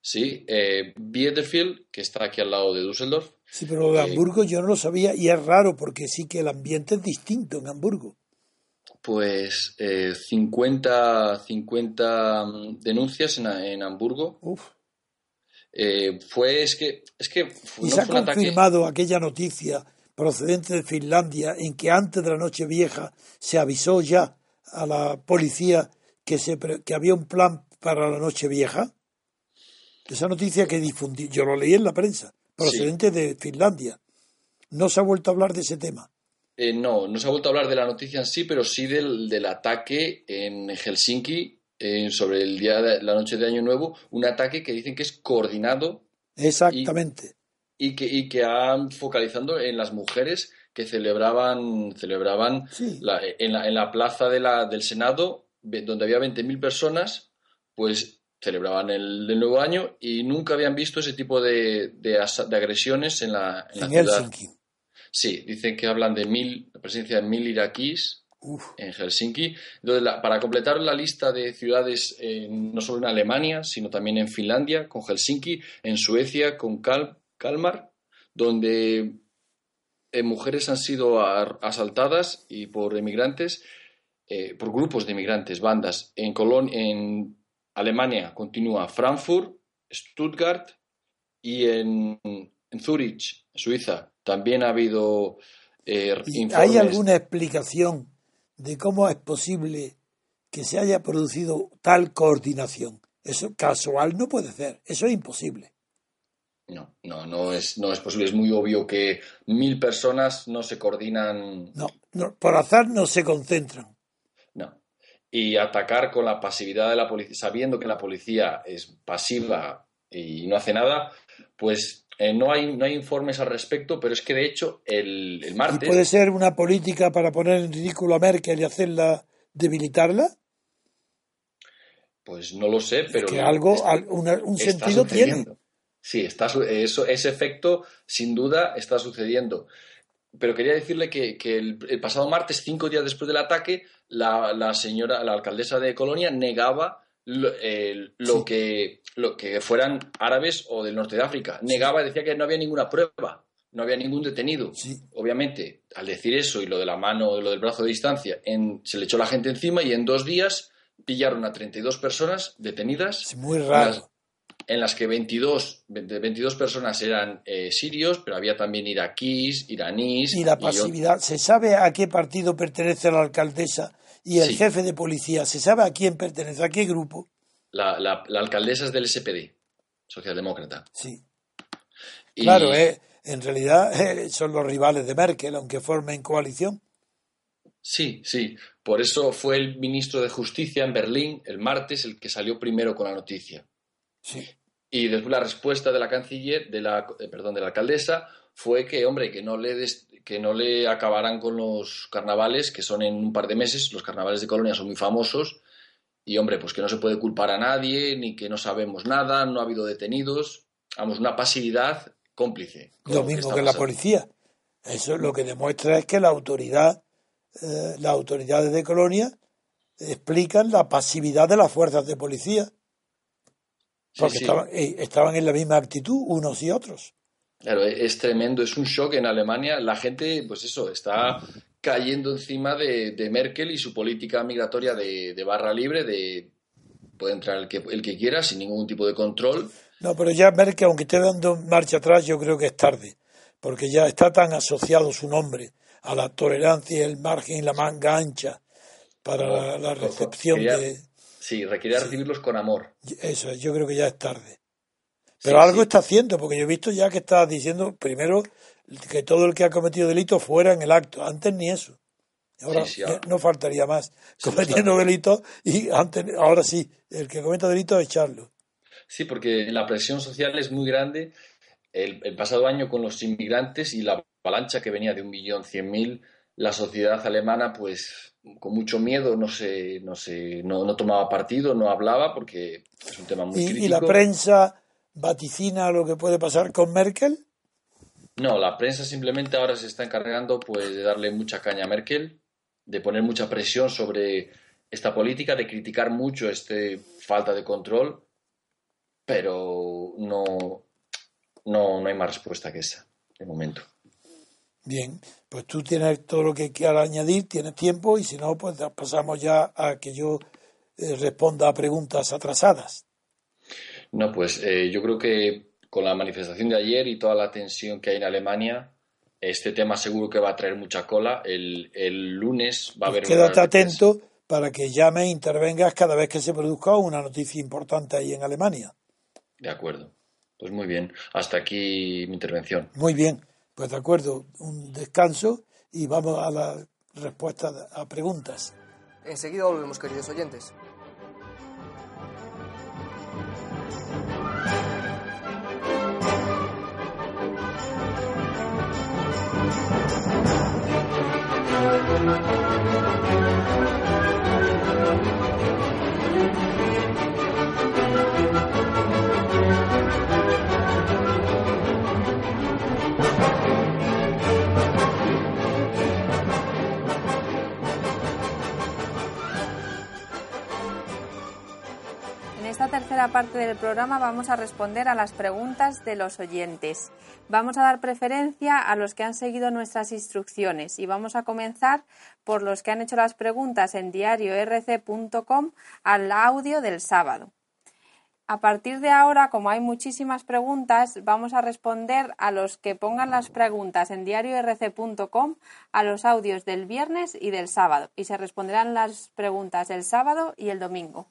Sí, eh, Bielefeld, que está aquí al lado de Düsseldorf. Sí, pero de eh, Hamburgo yo no lo sabía y es raro porque sí que el ambiente es distinto en Hamburgo. Pues 50, 50 mm, denuncias en, en Hamburgo. Uf. Eh, fue, es que, es que ¿Y se ha confirmado aquella noticia procedente de Finlandia en que antes de la noche vieja se avisó ya a la policía que, se, que había un plan para la noche vieja? Esa noticia que difundí, yo lo leí en la prensa, procedente de Finlandia. ¿No se ha vuelto a hablar de ese tema? Eh, no, no se ha vuelto a hablar de la noticia en sí, pero sí del, del ataque en Helsinki sobre el día de la noche de Año Nuevo, un ataque que dicen que es coordinado. Exactamente. Y, que, y que han focalizando en las mujeres que celebraban, celebraban en, la, en, la, plaza de la, del Senado, donde había 20.000 personas, pues celebraban el, nuevo año y nunca habían visto ese tipo de, de, agresiones en la, en la ciudad. Sí, dicen que hablan de mil, la presencia de mil iraquíes en Helsinki. para completar la lista de ciudades, no solo en Alemania, sino también en Finlandia, con Helsinki, en Suecia, con Kalmar, donde eh, mujeres han sido asaltadas y por emigrantes, eh, por grupos de emigrantes, bandas. En, Colón, en Alemania continúa Frankfurt, Stuttgart y en, en Zurich, Suiza, también ha habido eh, ¿Hay alguna explicación de cómo es posible que se haya producido tal coordinación. Eso casual no puede ser, eso es imposible. No, no, no es, no es posible. Es muy obvio que mil personas no se coordinan. No, por azar no se concentran. No. Y atacar con la pasividad de la policía, sabiendo que la policía es pasiva y no hace nada, pues eh, no, hay, no hay informes al respecto, pero es que de hecho el, el martes. puede ser una política para poner en ridículo a Merkel y hacerla debilitarla? Pues no lo sé, pero. Que algo, un sentido tiene. Sí, está, eso, ese efecto sin duda está sucediendo. Pero quería decirle que, el, el, pasado martes, cinco días después del ataque, la, la señora, la alcaldesa de Colonia negaba lo, que, lo que fueran árabes o del norte de África. Negaba decía que no había ninguna prueba, no había ningún detenido. Obviamente, al decir eso y lo de la mano, lo del brazo de distancia, se le echó la gente encima y en dos días pillaron a 32 personas detenidas. muy raro. En las, que 22, 22 personas eran eh, sirios, pero había también iraquíes, iraníes. Y la pasividad. ¿Se sabe a qué partido pertenece la alcaldesa y el jefe de policía, ¿se sabe a quién pertenece, a qué grupo? La, la, alcaldesa es del SPD, socialdemócrata. Sí. Claro, eh, en realidad eh, son los rivales de Merkel, aunque formen coalición. Sí, sí. Por eso fue el ministro de Justicia en Berlín el martes el que salió primero con la noticia. Sí. Y después la respuesta de la canciller, de la, eh, perdón, de la alcaldesa, fue que, hombre, que no le que no le acabaran con los carnavales, que son en un par de meses. Los carnavales de Colonia son muy famosos. Y, hombre, pues que no se puede culpar a nadie, ni que no sabemos nada, no ha habido detenidos. Vamos, una pasividad cómplice. Lo mismo que, la policía. Eso lo que demuestra es que la autoridad, eh, las autoridades de Colonia explican la pasividad de las fuerzas de policía. Porque eh, estaban en la misma actitud unos y otros. Claro, es tremendo, es un shock en Alemania. La gente, pues eso, está cayendo encima de, Merkel y su política migratoria de, barra libre, de puede entrar el que, el que quiera sin ningún tipo de control. No, pero ya Merkel, aunque esté dando marcha atrás, yo creo que es tarde, porque ya está tan asociado su nombre a la tolerancia, el margen y la manga ancha para la, recepción de... Sí, requiere recibirlos con amor. Eso, yo creo que ya es tarde. Pero algo está haciendo, porque yo he visto ya que está diciendo, primero, que todo el que ha cometido delito fuera en el acto. Antes ni eso. Ahora, no faltaría más. Cometiendo delitos y antes, ahora sí, el que cometa delitos echarlo. Sí, porque la presión social es muy grande. El, pasado año con los inmigrantes y la avalancha que venía de un millón cien mil, la sociedad alemana, pues con mucho miedo, no se, no se, no, tomaba partido, no hablaba porque es un tema muy ¿Y, ¿Y la prensa vaticina lo que puede pasar con Merkel? No, la prensa simplemente ahora se está encargando pues de darle mucha caña a Merkel, de poner mucha presión sobre esta política, de criticar mucho este falta de control, pero no, no, no hay más respuesta que esa, de momento. Bien, pues tú tienes todo lo que quieras añadir, tienes tiempo y si no, pues pasamos ya a que yo eh, responda a preguntas atrasadas. No, pues eh, yo creo que con la manifestación de ayer y toda la tensión que hay en Alemania, este tema seguro que va a traer mucha cola. El, lunes va a haber. Pues quédate atento para que llame e intervengas cada vez que se produzca una noticia importante ahí en Alemania. De acuerdo. Pues muy bien. Hasta aquí mi intervención. Muy bien. Pues de acuerdo. Un descanso y vamos a la respuesta a preguntas. Enseguida volvemos, queridos oyentes. Esta tercera parte del programa vamos a responder a las preguntas de los oyentes. Vamos a dar preferencia a los que han seguido nuestras instrucciones y vamos a comenzar por los que han hecho las preguntas en diariorc.com al audio del sábado. A partir de ahora, como hay muchísimas preguntas, vamos a responder a los que pongan las preguntas en diariorc.com a los audios del viernes y del sábado y se responderán las preguntas del sábado y el domingo.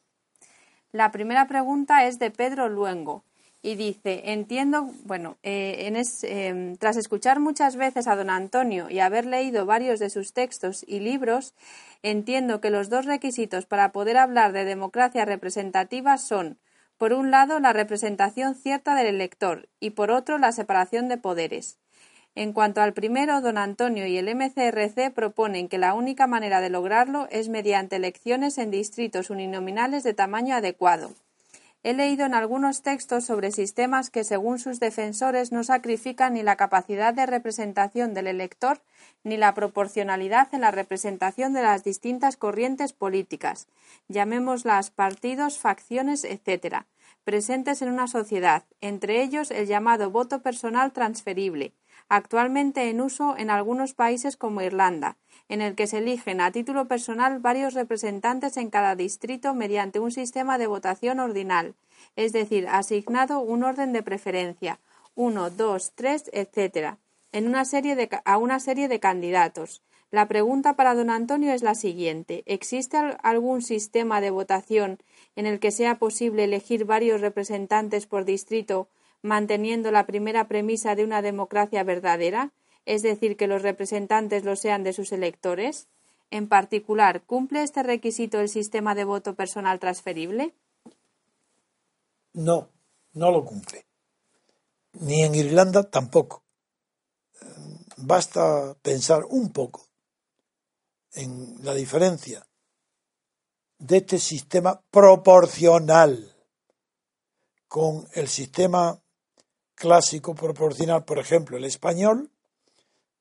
La primera pregunta es de Pedro Luengo y dice, entiendo, bueno, eh, em, tras escuchar muchas veces a don Antonio y haber leído varios de sus textos y libros, entiendo que los dos requisitos para poder hablar de democracia representativa son, por un lado, la representación cierta del elector y por otro, la separación de poderes. En cuanto al primero, don Antonio y el MCRC proponen que la única manera de lograrlo es mediante elecciones en distritos uninominales de tamaño adecuado. He leído en algunos textos sobre sistemas que, según sus defensores, no sacrifican ni la capacidad de representación del elector ni la proporcionalidad en la representación de las distintas corrientes políticas, llamémoslas partidos, facciones, etc., presentes en una sociedad, entre ellos el llamado voto personal transferible, actualmente en uso en algunos países como Irlanda, en el que se eligen a título personal varios representantes en cada distrito mediante un sistema de votación ordinal, es decir, asignado un orden de preferencia, uno, dos, tres, etc., en una serie de, a una serie de candidatos. La pregunta para don Antonio es la siguiente. ¿Existe algún sistema de votación en el que sea posible elegir varios representantes por distrito manteniendo la primera premisa de una democracia verdadera, es decir, que los representantes lo sean de sus electores? En particular, ¿cumple este requisito el sistema de voto personal transferible? No, no lo cumple. Ni en Irlanda tampoco. Basta pensar un poco en la diferencia de este sistema proporcional con el sistema clásico proporcional, por ejemplo, el español,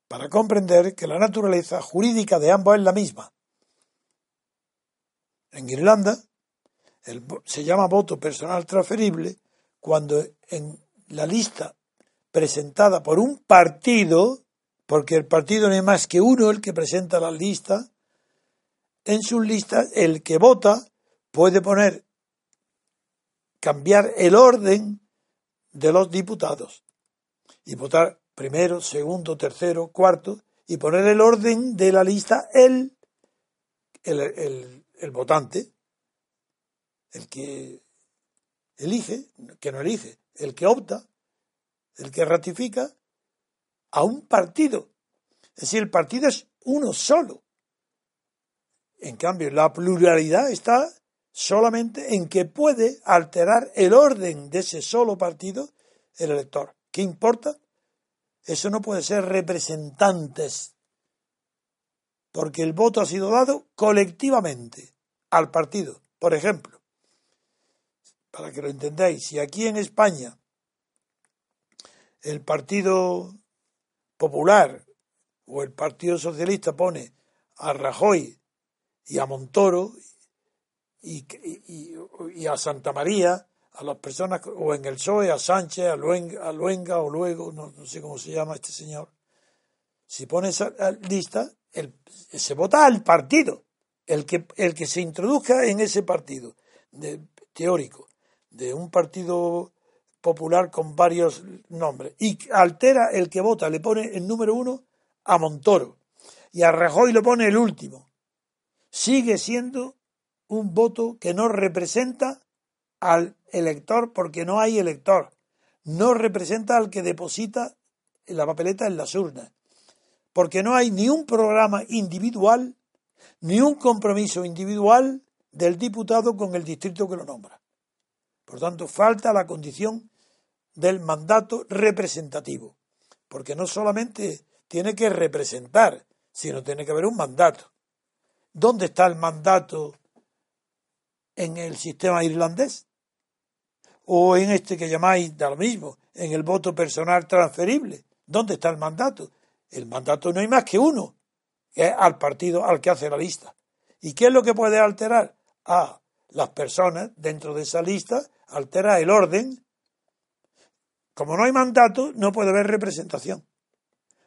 para comprender que la naturaleza jurídica de ambos es la misma. En Irlanda se llama voto personal transferible cuando en la lista presentada por un partido porque el partido no es más que uno el que presenta las listas. En sus listas, el que vota puede poner, cambiar el orden de los diputados y votar primero, segundo, tercero, cuarto y poner el orden de la lista el, el, el votante, el que elige, que no elige, el que opta, el que ratifica a un partido. Es decir, el partido es uno solo. En cambio, la pluralidad está solamente en que puede alterar el orden de ese solo partido el elector. ¿Qué importa? Eso no puede ser representantes, porque el voto ha sido dado colectivamente al partido. Por ejemplo, para que lo entendáis, si aquí en España el Partido Popular o el Partido Socialista pone a Rajoy y a Montoro y, a Santa María, a las personas, o en el PSOE, a Sánchez, a Luenga, o luego, no, sé cómo se llama este señor, si pone esa lista, el, se vota al partido, el que, el que se introduzca en ese partido de, teórico, de un partido popular con varios nombres, y altera el que vota, le pone el número uno a Montoro, y a Rajoy lo pone el último. Sigue siendo un voto que no representa al elector porque no hay elector. No representa al que deposita la papeleta en las urnas. Porque no hay ni un programa individual, ni un compromiso individual del diputado con el distrito que lo nombra. Por tanto, falta la condición del mandato representativo. Porque no solamente tiene que representar, sino tiene que haber un mandato. ¿Dónde está el mandato en el sistema irlandés? ¿O en este que llamáis, da lo mismo, en el voto personal transferible? ¿Dónde está el mandato? El mandato no hay más que uno, que es al partido al que hace la lista. ¿Y qué es lo que puede alterar? A las personas dentro de esa lista, altera el orden. Como no hay mandato, no puede haber representación.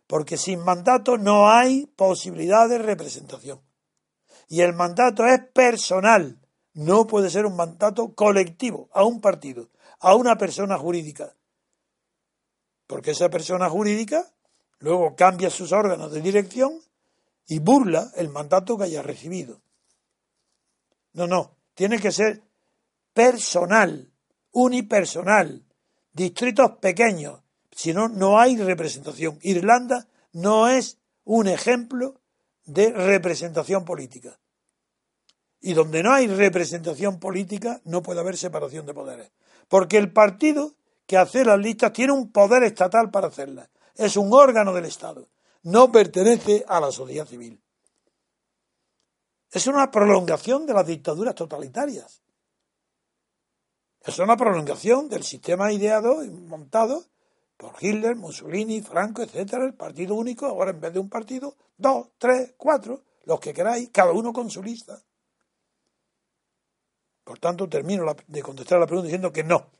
Porque sin mandato no hay posibilidad de representación. Y el mandato es personal, no puede ser un mandato colectivo a un partido, a una persona jurídica. Porque esa persona jurídica luego cambia sus órganos de dirección y burla el mandato que haya recibido. No, no, tiene que ser personal, unipersonal, distritos pequeños, si no, no hay representación. Irlanda no es un ejemplo de representación política. Y donde no hay representación política no puede haber separación de poderes. Porque el partido que hace las listas tiene un poder estatal para hacerlas. Es un órgano del Estado. No pertenece a la sociedad civil. Es una prolongación de las dictaduras totalitarias. Es una prolongación del sistema ideado y montado por Hitler, Mussolini, Franco, etcétera, el partido único, ahora en vez de un partido, dos, tres, cuatro, los que queráis, cada uno con su lista. Por tanto, termino de contestar la pregunta diciendo que no,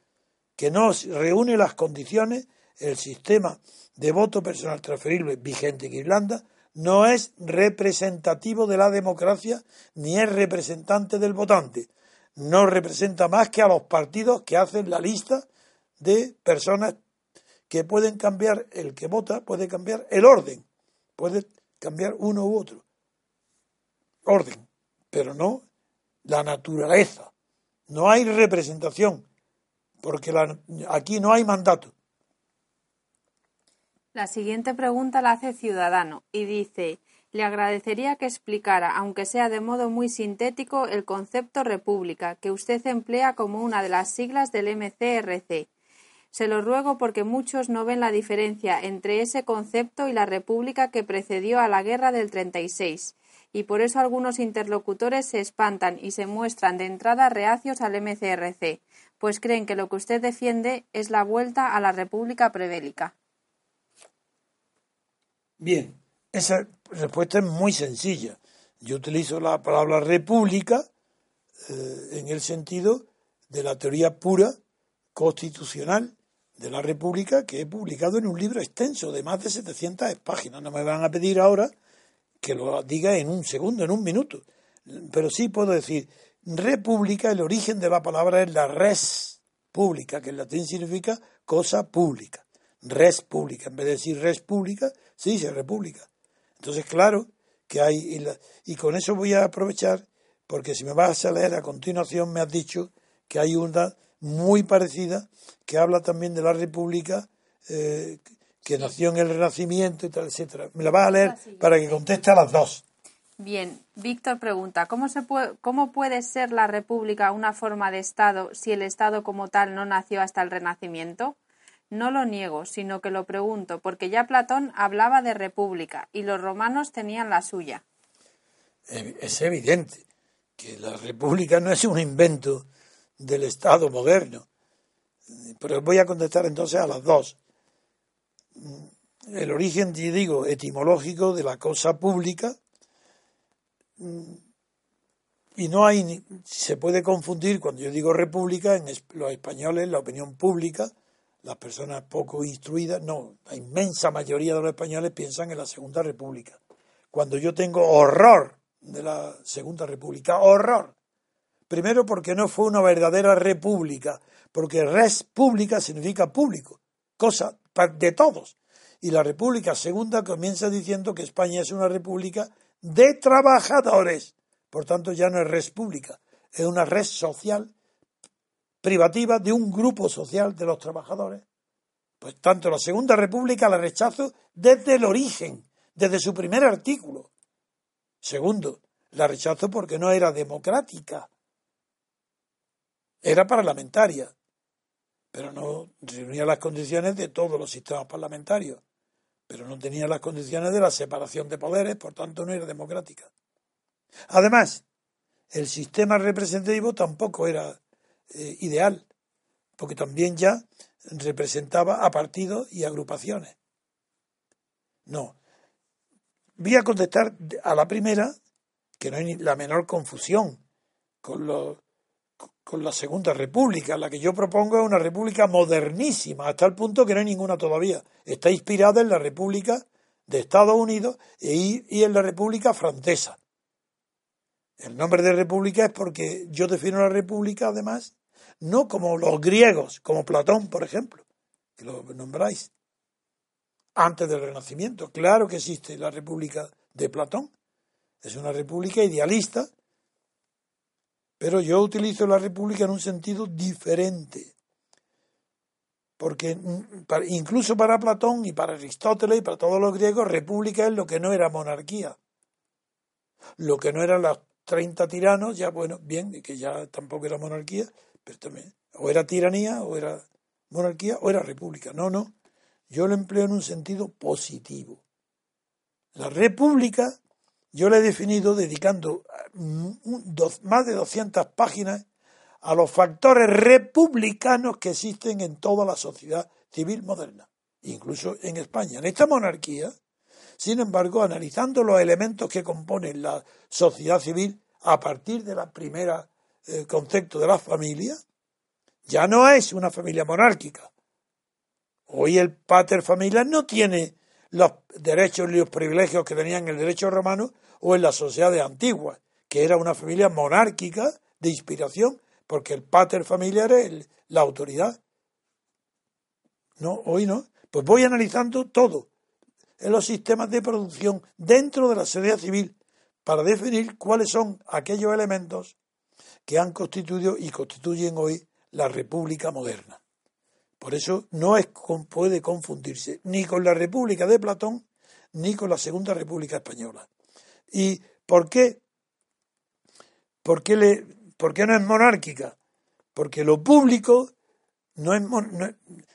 que no reúne las condiciones, el sistema de voto personal transferible vigente en Irlanda no es representativo de la democracia ni es representante del votante. No representa más que a los partidos que hacen la lista de personas que pueden cambiar, el que vota puede cambiar el orden, puede cambiar uno u otro. Orden, pero no la naturaleza. No hay representación, porque aquí no hay mandato. La siguiente pregunta la hace Ciudadano y dice, le agradecería que explicara, aunque sea de modo muy sintético, el concepto república, que usted emplea como una de las siglas del MCRC se lo ruego porque muchos no ven la diferencia entre ese concepto y la república que precedió a la guerra del 36, y por eso algunos interlocutores se espantan y se muestran de entrada reacios al MCRC, pues creen que lo que usted defiende es la vuelta a la república prebélica. Bien, esa respuesta es muy sencilla. Yo utilizo la palabra república eh, en el sentido de la teoría pura constitucional de la República que he publicado en un libro extenso de más de 700 páginas. No me van a pedir ahora que lo diga en un segundo, en un minuto. Pero sí puedo decir, república, el origen de la palabra es la res pública, que en latín significa cosa pública. Res pública, en vez de decir res pública, se dice república. Entonces, claro que hay, y, y con eso voy a aprovechar, porque si me vas a leer a continuación, me has dicho que hay una muy parecida que habla también de la República eh, que nació en el Renacimiento y tal, etcétera. Me la vas a leer para que conteste a las dos. Bien, Víctor pregunta, ¿cómo, se puede, ¿cómo puede ser la República una forma de Estado si el Estado como tal no nació hasta el Renacimiento? No lo niego, sino que lo pregunto, porque ya Platón hablaba de república y los romanos tenían la suya. Es evidente que la república no es un invento del Estado moderno. Pero voy a contestar entonces a las dos. El origen, digo, etimológico de la cosa pública y no hay, se puede confundir cuando yo digo república, en los españoles, la opinión pública, las personas poco instruidas, no, la inmensa mayoría de los españoles piensan en la Segunda República. Cuando yo tengo horror de la Segunda República, horror, Primero porque no fue una verdadera república, porque res pública significa público, cosa de todos. Y la República Segunda comienza diciendo que España es una república de trabajadores. Por tanto, ya no es res pública, es una red social privativa de un grupo social de los trabajadores. Pues tanto la Segunda República la rechazo desde el origen, desde su primer artículo. Segundo, la rechazo porque no era democrática, era parlamentaria, pero no reunía las condiciones de todos los sistemas parlamentarios, pero no tenía las condiciones de la separación de poderes, por tanto no era democrática. Además, el sistema representativo tampoco era eh, ideal, porque también ya representaba a partidos y agrupaciones. No. Voy a contestar a la primera, que no hay la menor confusión con los con la Segunda República. La que yo propongo es una república modernísima, hasta el punto que no hay ninguna todavía. Está inspirada en la República de Estados Unidos y, en la República Francesa. El nombre de república es porque yo defino la república, además, no como los griegos, como Platón, por ejemplo, que lo nombráis, antes del Renacimiento. Claro que existe la república de Platón. Es una república idealista pero yo utilizo la república en un sentido diferente. Porque mm, incluso para Platón y para Aristóteles y para todos los griegos, república es lo que no era monarquía. Lo que no eran los 30 tiranos, ya bueno, bien, que ya tampoco era monarquía, pero también, o era tiranía, o era monarquía, o era república. No, no. Yo lo empleo en un sentido positivo. La república yo le he definido dedicando mm, más de 200 páginas a los factores republicanos que existen en toda la sociedad civil moderna, incluso en España. En esta monarquía, sin embargo, analizando los elementos que componen la sociedad civil a partir de la primera eh, concepto de la familia, ya no es una familia monárquica. Hoy el pater familia no tiene los derechos y los privilegios que tenían el derecho romano o en las sociedades antiguas, que era una familia monárquica de inspiración, porque el pater familiar es la autoridad. No, hoy no. Pues voy analizando todo en los sistemas de producción dentro de la sociedad civil para definir cuáles son aquellos elementos que han constituido y constituyen hoy la República moderna. Por eso no puede confundirse ni con la República de Platón ni con la Segunda República Española. ¿Y por qué? ¿Por qué, no es monárquica? Porque lo público no es,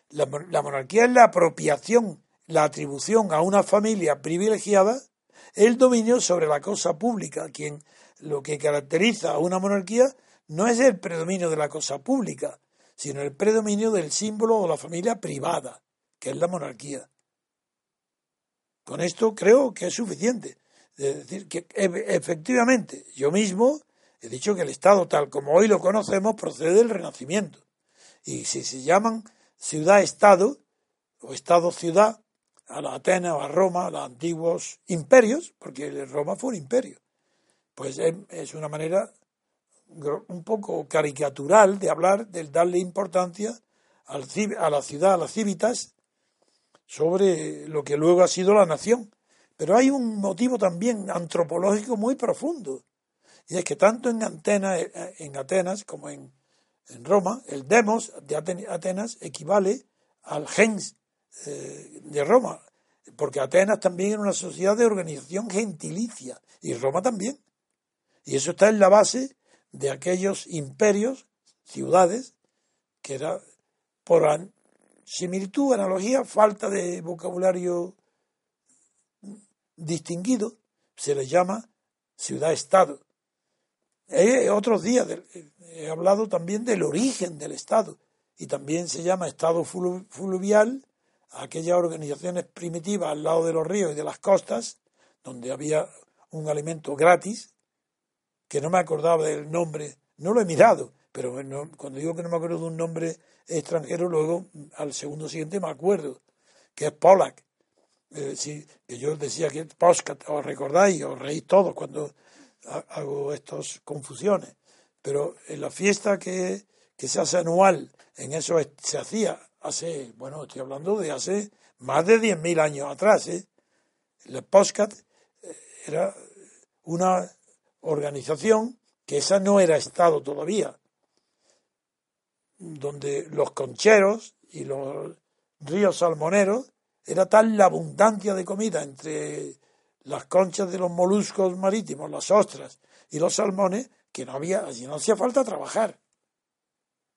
la, la, monarquía es la apropiación, la atribución a una familia privilegiada, el dominio sobre la cosa pública. Quien lo que caracteriza a una monarquía no es el predominio de la cosa pública, sino el predominio del símbolo de la familia privada, que es la monarquía. Con esto creo que es suficiente. Es decir, que efectivamente yo mismo he dicho que el Estado tal como hoy lo conocemos procede del Renacimiento. Y si se llaman ciudad-estado o estado-ciudad a la Atenas o a Roma, a los antiguos imperios, porque Roma fue un imperio. Pues es una manera un poco caricatural de hablar, del darle importancia a la ciudad, a las civitas, sobre lo que luego ha sido la nación. Pero hay un motivo también antropológico muy profundo. Y es que tanto en, Atenas, eh, en Atenas como en, Roma, el demos de Atenas equivale al gens eh, de Roma, porque Atenas también era una sociedad de organización gentilicia, y Roma también. Y eso está en la base de aquellos imperios, ciudades, que era por similitud, analogía, falta de vocabulario distinguido, se le llama ciudad-estado. otros días he hablado también del origen del Estado y también se llama Estado fluvial aquellas organizaciones primitivas al lado de los ríos y de las costas, donde había un alimento gratis, que no me acordaba del nombre, no lo he mirado, pero cuando digo que no me acuerdo de un nombre extranjero, luego al segundo siguiente me acuerdo, que es Pollack. Eh, que yo decía que Poscat, os recordáis, os reís todos cuando hago estas confusiones. Pero en la fiesta que, se hace anual, en eso se hacía hace, bueno, estoy hablando de hace más de 10.000 años atrás. ¿eh? El Poscat eh, era una organización que esa no era Estado todavía, donde los concheros y los ríos salmoneros era tal la abundancia de comida entre las conchas de los moluscos marítimos, las ostras y los salmones, que no había, allí no hacía falta trabajar.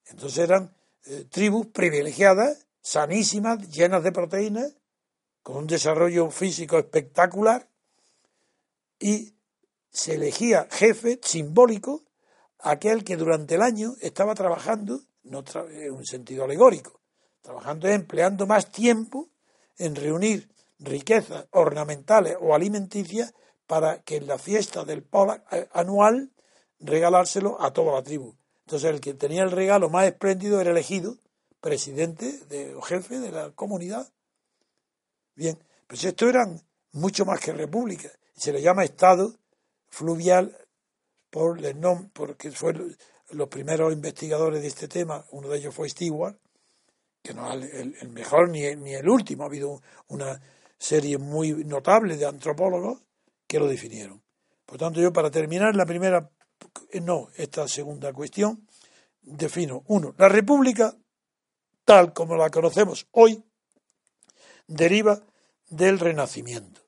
Entonces eran eh, tribus privilegiadas, sanísimas, llenas de proteínas, con un desarrollo físico espectacular, y se elegía jefe simbólico aquel que durante el año estaba trabajando no en un sentido alegórico, trabajando empleando más tiempo en reunir riquezas ornamentales o alimenticias para que en la fiesta del Pola eh, anual regalárselo a toda la tribu. Entonces el que tenía el regalo más espléndido era elegido presidente de, o jefe de la comunidad. Bien, pues esto eran mucho más que república. Se le llama Estado fluvial por nombre, porque fue los primeros investigadores de este tema, uno de ellos fue Stewart, que no es el, mejor ni, ni, el último, ha habido una serie muy notable de antropólogos que lo definieron. Por tanto, yo para terminar la primera, no, esta segunda cuestión, defino, uno, la República, tal como la conocemos hoy, deriva del Renacimiento.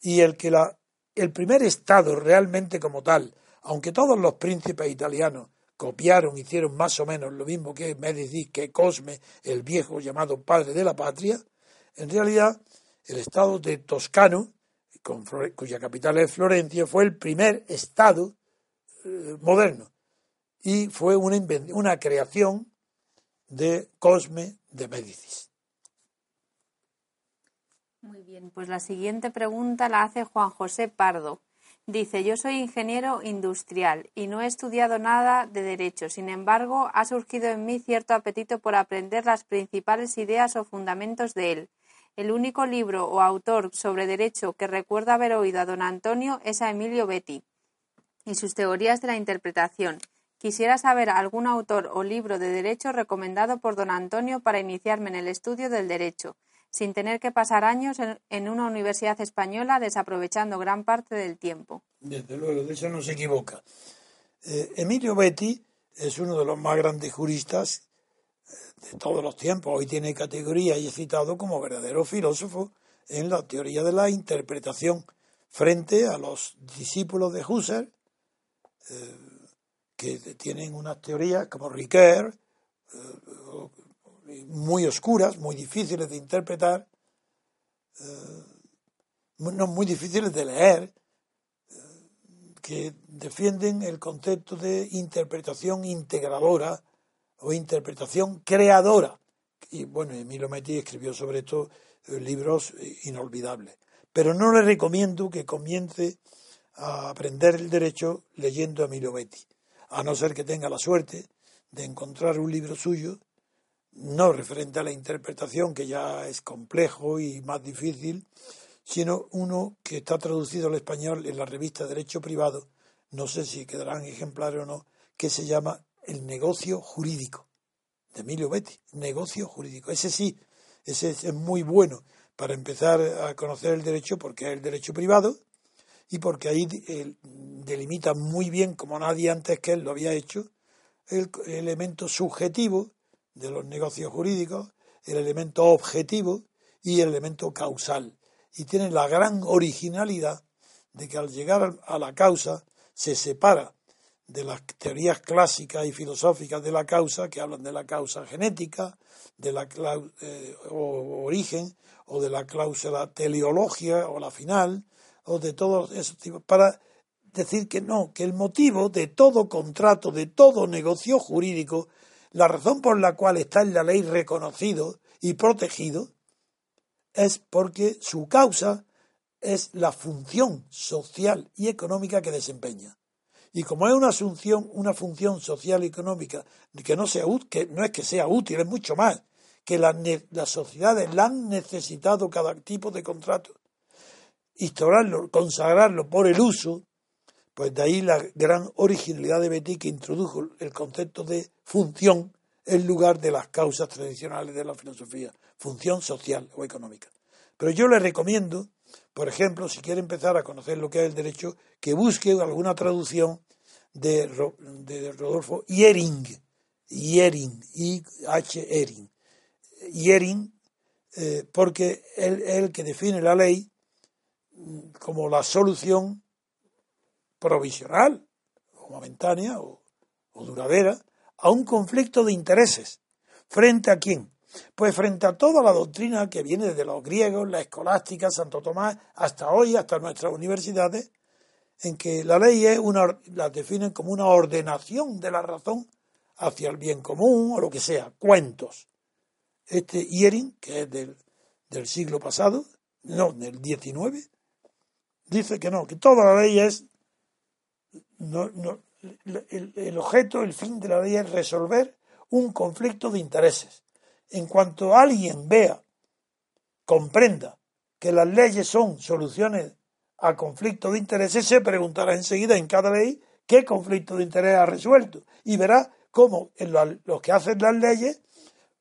Y el que la, el primer Estado realmente como tal, aunque todos los príncipes italianos copiaron, hicieron más o menos lo mismo que Medici, que Cosme, el viejo llamado padre de la patria, en realidad el estado de Toscano, cuya capital es Florencia, fue el primer estado eh, moderno y fue una, una creación de Cosme de Médicis. Pues la siguiente pregunta la hace Juan José Pardo. Dice, yo soy ingeniero industrial y no he estudiado nada de derecho. Sin embargo, ha surgido en mí cierto apetito por aprender las principales ideas o fundamentos de él. El único libro o autor sobre derecho que recuerdo haber oído a don Antonio es a Emilio Betti y sus teorías de la interpretación. Quisiera saber algún autor o libro de derecho recomendado por don Antonio para iniciarme en el estudio del derecho sin tener que pasar años en, una universidad española desaprovechando gran parte del tiempo. Desde luego, de eso no se equivoca. Eh, Emilio Betti es uno de los más grandes juristas eh, de todos los tiempos. Hoy tiene categoría y es citado como verdadero filósofo en la teoría de la interpretación frente a los discípulos de Husserl, eh, que tienen unas teorías como Ricoeur, muy oscuras, muy difíciles de interpretar, eh, no, muy difíciles de leer, eh, que defienden el concepto de interpretación integradora o interpretación creadora. Y bueno, Emilio Metti escribió sobre esto eh, libros inolvidables. Pero no le recomiendo que comience a aprender el derecho leyendo a Emilio Metti, a no ser que tenga la suerte de encontrar un libro suyo no referente a la interpretación, que ya es complejo y más difícil, sino uno que está traducido al español en la revista Derecho Privado, no sé si quedarán ejemplares o no, que se llama El negocio jurídico, de Emilio Betti, negocio jurídico. Ese sí, ese es muy bueno para empezar a conocer el derecho porque es el derecho privado y porque ahí eh, delimita muy bien, como nadie antes que él lo había hecho, el elemento subjetivo de los negocios jurídicos, el elemento objetivo y el elemento causal. Y tiene la gran originalidad de que al llegar a la causa se separa de las teorías clásicas y filosóficas de la causa, que hablan de la causa genética, de la eh, origen, o de la cláusula teleología, o la final, o de todos esos tipos, para decir que no, que el motivo de todo contrato, de todo negocio jurídico, la razón por la cual está en la ley reconocido y protegido, es porque su causa es la función social y económica que desempeña. Y como es una asunción, una función social y económica que no, sea, que no es que sea útil, es mucho más, que las, las sociedades la han necesitado cada tipo de contrato, instaurarlo, consagrarlo por el uso, pues de ahí la gran originalidad de Betty que introdujo el concepto de función en lugar de las causas tradicionales de la filosofía, función social o económica. Pero yo le recomiendo por ejemplo, si quiere empezar a conocer lo que es el derecho, que busque alguna traducción de, de Rodolfo Yering, Yering, I-H. Yering, Yering, eh, porque él es el que define la ley como la solución provisional, o momentánea, o, duradera, a un conflicto de intereses. ¿Frente a quién? Pues frente a toda la doctrina que viene desde los griegos, la escolástica, Santo Tomás, hasta hoy, hasta nuestras universidades, en que la ley es una, la definen como una ordenación de la razón hacia el bien común o lo que sea, cuentos. Este Iering, que es del, del siglo pasado, no, del 19, dice que no, que toda la ley es, no, no, el, el objeto, el fin de la ley es resolver un conflicto de intereses. En cuanto alguien vea, comprenda que las leyes son soluciones a conflictos de intereses, se preguntará enseguida en cada ley qué conflicto de interés ha resuelto y verá cómo los que hacen las leyes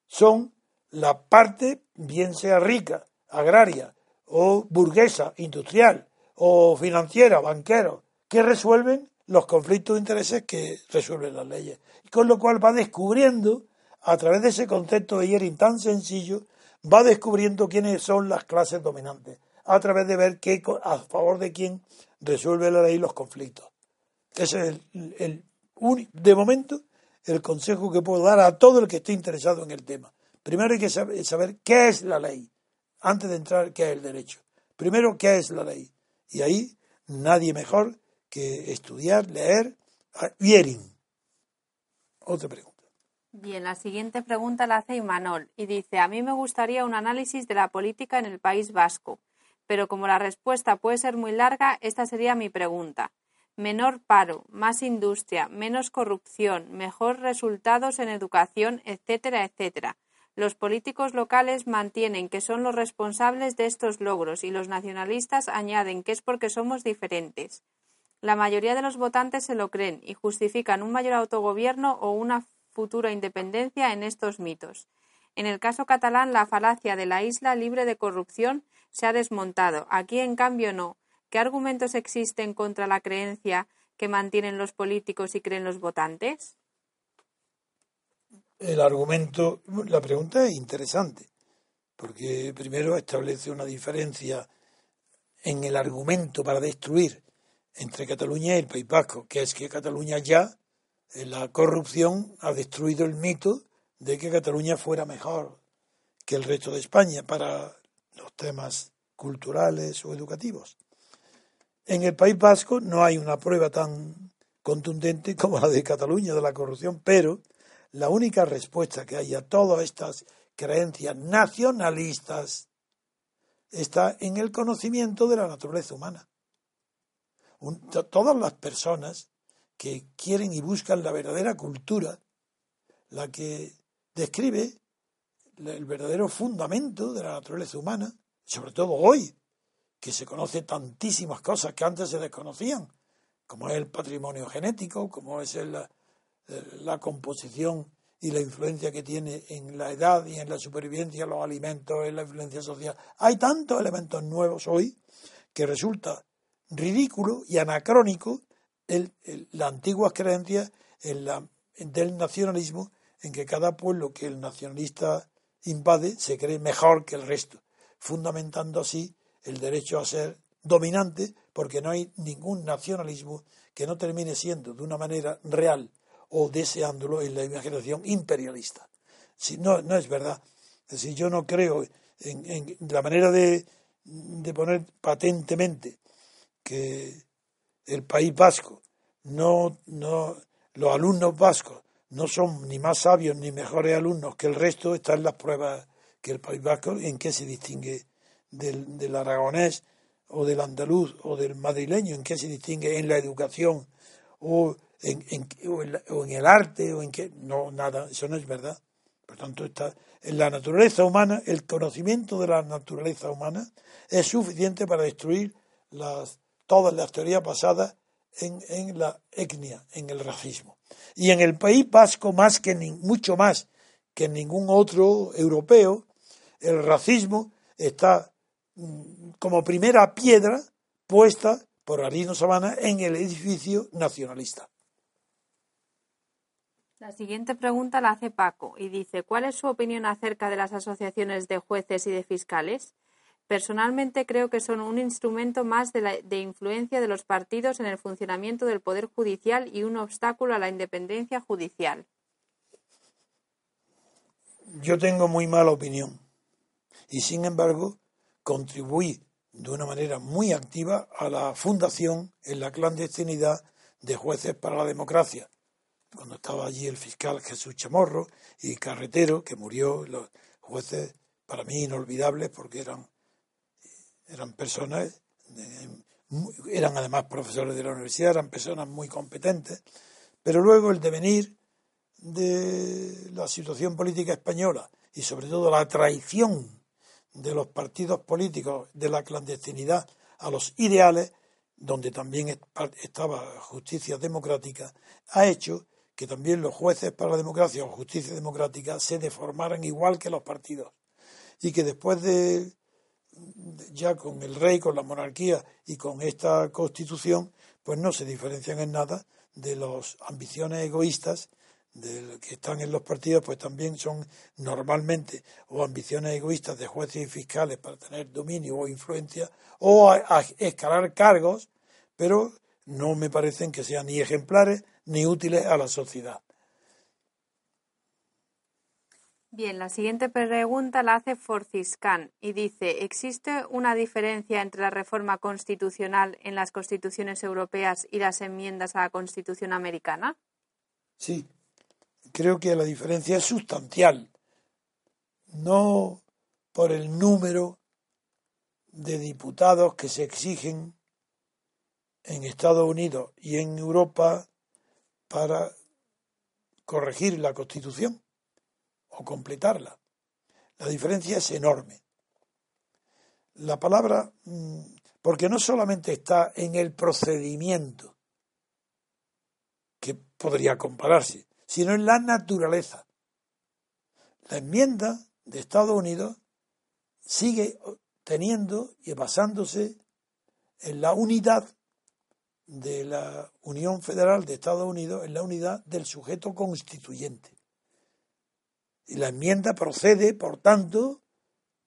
son la parte, bien sea rica, agraria, o burguesa, industrial, o financiera, banquero, que resuelven los conflictos de intereses que resuelven las leyes. Con lo cual va descubriendo a través de ese concepto de Yering tan sencillo, va descubriendo quiénes son las clases dominantes, a través de ver qué, a favor de quién resuelve la ley los conflictos. Ese es el, de momento el consejo que puedo dar a todo el que esté interesado en el tema. Primero hay que saber, saber qué es la ley, antes de entrar qué es el derecho. Primero, qué es la ley. Y ahí nadie mejor que estudiar, leer a Yering. Otra pregunta. Bien, la siguiente pregunta la hace Imanol y dice, a mí me gustaría un análisis de la política en el País Vasco, pero como la respuesta puede ser muy larga, esta sería mi pregunta. Menor paro, más industria, menos corrupción, mejores resultados en educación, etcétera, etcétera. Los políticos locales mantienen que son los responsables de estos logros y los nacionalistas añaden que es porque somos diferentes. La mayoría de los votantes se lo creen y justifican un mayor autogobierno o una futura independencia en estos mitos. En el caso catalán, la falacia de la isla libre de corrupción se ha desmontado. Aquí, en cambio, no. ¿Qué argumentos existen contra la creencia que mantienen los políticos y creen los votantes? El argumento, la pregunta es interesante, porque primero establece una diferencia en el argumento para destruir entre Cataluña y el País Vasco, que es que Cataluña ya la corrupción ha destruido el mito de que Cataluña fuera mejor que el resto de España para los temas culturales o educativos. En el País Vasco no hay una prueba tan contundente como la de Cataluña de la corrupción, pero la única respuesta que hay a todas estas creencias nacionalistas está en el conocimiento de la naturaleza humana. Todas las personas que quieren y buscan la verdadera cultura, la que describe el verdadero fundamento de la naturaleza humana, sobre todo hoy, que se conoce tantísimas cosas que antes se desconocían, como es el patrimonio genético, como es la, la composición y la influencia que tiene en la edad y en la supervivencia, los alimentos, en la influencia social. Hay tantos elementos nuevos hoy que resulta ridículo y anacrónico el, las antiguas creencias en la, del nacionalismo, en que cada pueblo que el nacionalista invade se cree mejor que el resto, fundamentando así el derecho a ser dominante, porque no hay ningún nacionalismo que no termine siendo de una manera real o deseándolo en la imaginación imperialista. Si, no, no es verdad. Si yo no creo en, la manera de poner patentemente que el País Vasco. No, no, los alumnos vascos no son ni más sabios ni mejores alumnos que el resto, están las pruebas que el País Vasco, en qué se distingue del, del aragonés o del andaluz o del madrileño, en qué se distingue en la educación o en, o en, el arte o en que no nada eso no es verdad. Por tanto está en la naturaleza humana el conocimiento de la naturaleza humana es suficiente para destruir las todas las teorías basadas en, la etnia en el racismo y en el país vasco más que mucho más que en ningún otro europeo el racismo está mm, como primera piedra puesta por Arino Sabana en el edificio nacionalista. La siguiente pregunta la hace Paco y dice, ¿cuál es su opinión acerca de las asociaciones de jueces y de fiscales? Personalmente creo que son un instrumento más de, la, de, influencia de los partidos en el funcionamiento del Poder Judicial y un obstáculo a la independencia judicial. Yo tengo muy mala opinión y sin embargo contribuí de una manera muy activa a la fundación en la clandestinidad de jueces para la democracia cuando estaba allí el fiscal Jesús Chamorro y Carretero, que murió, los jueces para mí inolvidables porque eran, eran personas, eran además profesores de la universidad, eran personas muy competentes, pero luego el devenir de la situación política española y sobre todo la traición de los partidos políticos de la clandestinidad a los ideales, donde también estaba justicia democrática, ha hecho que también los jueces para la democracia o justicia democrática se deformaran igual que los partidos. Y que después de ya con el rey, con la monarquía y con esta constitución, pues no se diferencian en nada de las ambiciones egoístas de que están en los partidos, pues también son normalmente o ambiciones egoístas de jueces y fiscales para tener dominio o influencia o a escalar cargos, pero no me parecen que sean ni ejemplares ni útiles a la sociedad. Bien, la siguiente pregunta la hace Forciscan y dice, ¿existe una diferencia entre la reforma constitucional en las constituciones europeas y las enmiendas a la Constitución americana? Sí, creo que la diferencia es sustancial, no por el número de diputados que se exigen en Estados Unidos y en Europa para corregir la Constitución o completarla. La diferencia es enorme. La palabra, mm, porque no solamente está en el procedimiento, que podría compararse, sino en la naturaleza. La enmienda de Estados Unidos sigue teniendo y basándose en la unidad de la Unión Federal de Estados Unidos es la unidad del sujeto constituyente. Y la enmienda procede, por tanto,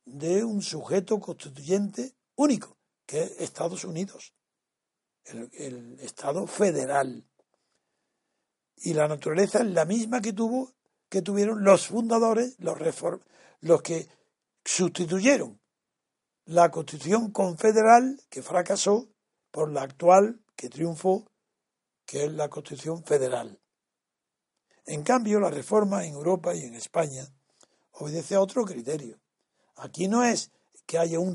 de un sujeto constituyente único, que es Estados Unidos, el, Estado federal. Y la naturaleza es la misma que tuvo, que tuvieron los fundadores, los los que sustituyeron la Constitución confederal que fracasó por la actual que triunfó, que es la Constitución Federal. En cambio, la reforma en Europa y en España obedece a otro criterio. Aquí no es que haya un,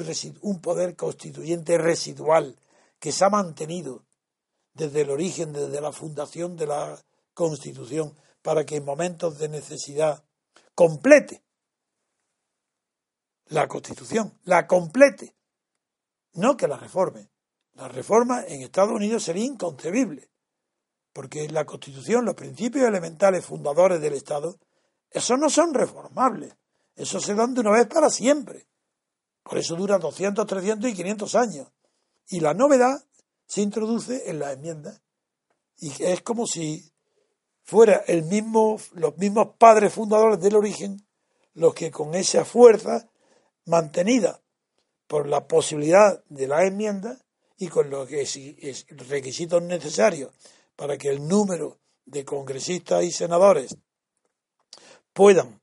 poder constituyente residual que se ha mantenido desde el origen, desde la fundación de la Constitución, para que en momentos de necesidad complete la Constitución, la complete, no que la reforme. La reforma en Estados Unidos sería inconcebible, porque la Constitución, los principios elementales fundadores del Estado, esos no son reformables, esos se dan de una vez para siempre. Por eso dura 200, 300 y 500 años. Y la novedad se introduce en la enmienda. Y es como si fuera el mismo, los mismos padres fundadores del origen los que con esa fuerza mantenida por la posibilidad de la enmienda y con los requisitos necesarios para que el número de congresistas y senadores puedan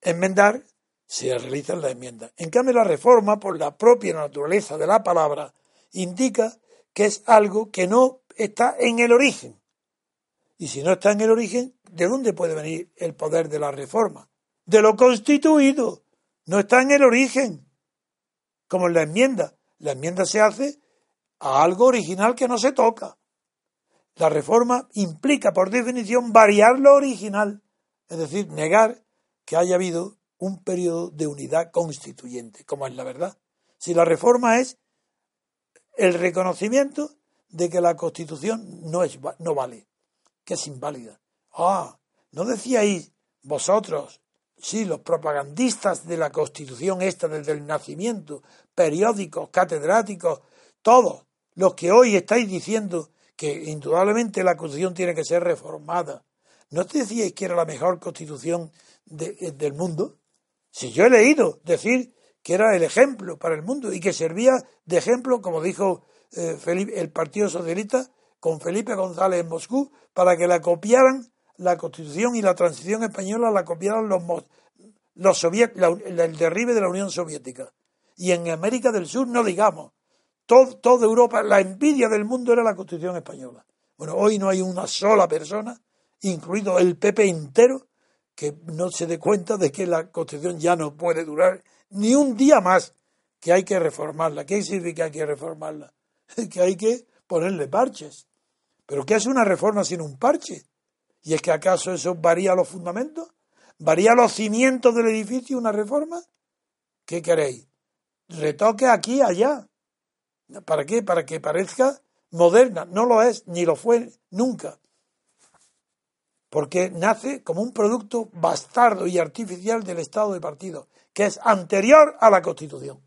enmendar, se realizan las enmiendas. En cambio, la reforma, por la propia naturaleza de la palabra, indica que es algo que no está en el origen. Y si no está en el origen, ¿de dónde puede venir el poder de la reforma? De lo constituido. No está en el origen. Como en la enmienda. La enmienda se hace a algo original que no se toca. La reforma implica, por definición, variar lo original, es decir, negar que haya habido un periodo de unidad constituyente, como es la verdad. Si la reforma es el reconocimiento de que la Constitución no, es, no vale, que es inválida. Ah, ¿no decíais vosotros, sí, los propagandistas de la Constitución esta desde el nacimiento, periódicos, catedráticos, todos los que hoy estáis diciendo que indudablemente la Constitución tiene que ser reformada, ¿no decíais que era la mejor Constitución del mundo? Si yo he leído decir que era el ejemplo para el mundo y que servía de ejemplo, como dijo eh, el Partido Socialista con Felipe González en Moscú, para que la copiaran la Constitución y la transición española la copiaran los, los el derribe de la Unión Soviética. Y en América del Sur no digamos, todo, toda Europa, la envidia del mundo era la Constitución española. Bueno, hoy no hay una sola persona, incluido el PP entero, que no se dé cuenta de que la Constitución ya no puede durar ni un día más, que hay que reformarla. ¿Qué significa que hay que reformarla? Que hay que ponerle parches. ¿Pero qué es una reforma sin un parche? ¿Y es que acaso eso varía los fundamentos? ¿Varía los cimientos del edificio una reforma? ¿Qué queréis? Retoque aquí, allá. ¿Para qué? Para que parezca moderna. No lo es, ni lo fue nunca porque nace como un producto bastardo y artificial del Estado de partido, que es anterior a la Constitución.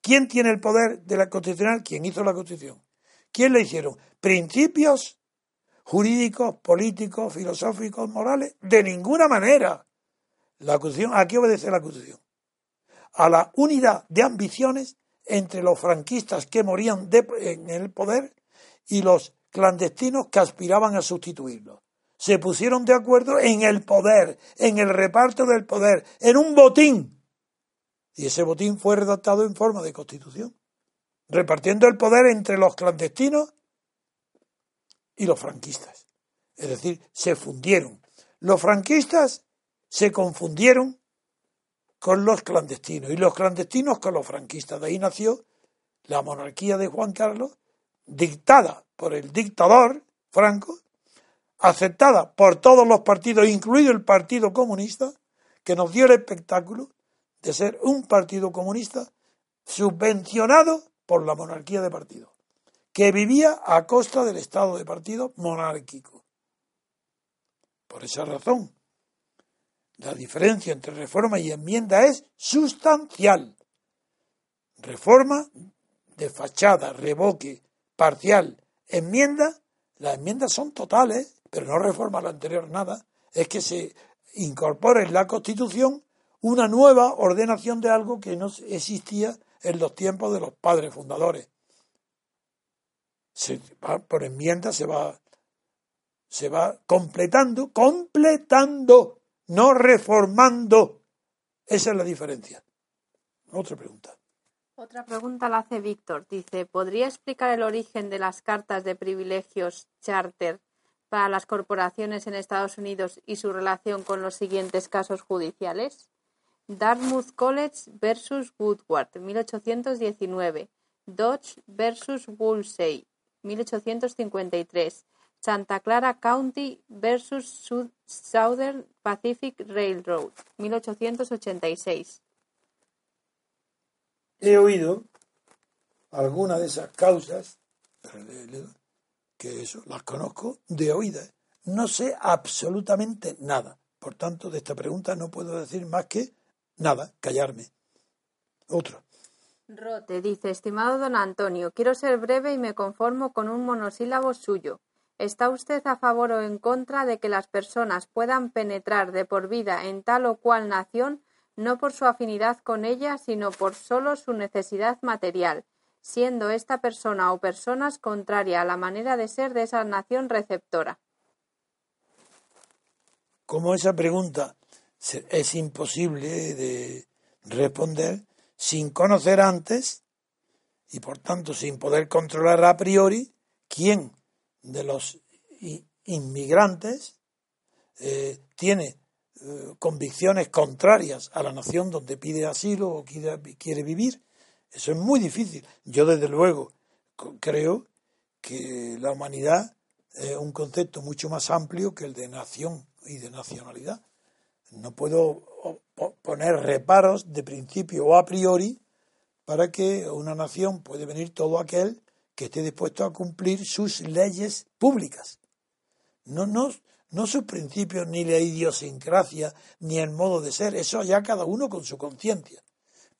¿Quién tiene el poder de la Constitucional? ¿Quién hizo la Constitución? ¿Quién le hicieron? ¿Principios jurídicos, políticos, filosóficos, morales? De ninguna manera. La Constitución, ¿a qué obedece la Constitución? A la unidad de ambiciones entre los franquistas que morían en el poder y los clandestinos que aspiraban a sustituirlos se pusieron de acuerdo en el poder, en el reparto del poder, en un botín. Y ese botín fue redactado en forma de constitución, repartiendo el poder entre los clandestinos y los franquistas. Es decir, se fundieron. Los franquistas se confundieron con los clandestinos y los clandestinos con los franquistas. De ahí nació la monarquía de Juan Carlos, dictada por el dictador Franco, aceptada por todos los partidos, incluido el Partido Comunista, que nos dio el espectáculo de ser un partido comunista subvencionado por la monarquía de partido, que vivía a costa del Estado de partido monárquico. Por esa razón, la diferencia entre reforma y enmienda es sustancial. Reforma de fachada, revoque, parcial, enmienda, las enmiendas son totales pero no reforma lo anterior nada, es que se incorpore en la Constitución una nueva ordenación de algo que no existía en los tiempos de los padres fundadores. Se por enmienda se va, se va completando, completando, no reformando. Esa es la diferencia. Otra pregunta. Otra pregunta la hace Víctor. Dice, ¿podría explicar el origen de las cartas de privilegios charter para las corporaciones en Estados Unidos y su relación con los siguientes casos judiciales? Dartmouth College versus Woodward, 1819. Dodge versus Woolsey, 1853. Santa Clara County versus Southern Pacific Railroad, 1886. he oído algunas de esas causas, que eso, las conozco de oídas. No sé absolutamente nada. Por tanto, de esta pregunta no puedo decir más que nada, callarme. Otro. Rote dice, estimado don Antonio, quiero ser breve y me conformo con un monosílabo suyo. ¿Está usted a favor o en contra de que las personas puedan penetrar de por vida en tal o cual nación, no por su afinidad con ella, sino por solo su necesidad material, siendo esta persona o personas contraria a la manera de ser de esa nación receptora? Como esa pregunta es imposible de responder, sin conocer antes y por tanto sin poder controlar a priori quién de los inmigrantes eh, tiene eh, convicciones contrarias a la nación donde pide asilo o quiere, quiere vivir. Eso es muy difícil. Yo desde luego creo que la humanidad es un concepto mucho más amplio que el de nación y de nacionalidad. No puedo poner reparos de principio o a priori para que una nación puede venir todo aquel que esté dispuesto a cumplir sus leyes públicas. No, no, sus principios, ni la idiosincrasia, ni el modo de ser, eso ya cada uno con su conciencia.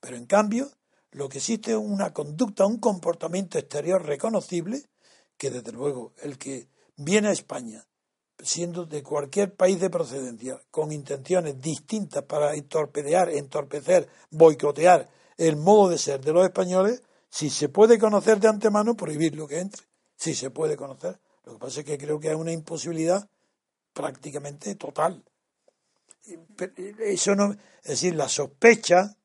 Pero en cambio, lo que existe es una conducta, un comportamiento exterior reconocible, que desde luego el que viene a España siendo de cualquier país de procedencia, con intenciones distintas para entorpedear, entorpecer, boicotear el modo de ser de los españoles, si se puede conocer de antemano, prohibir lo que entre. Si se puede conocer. Lo que pasa es que creo que es una imposibilidad prácticamente total. Eso no, es decir, la sospecha,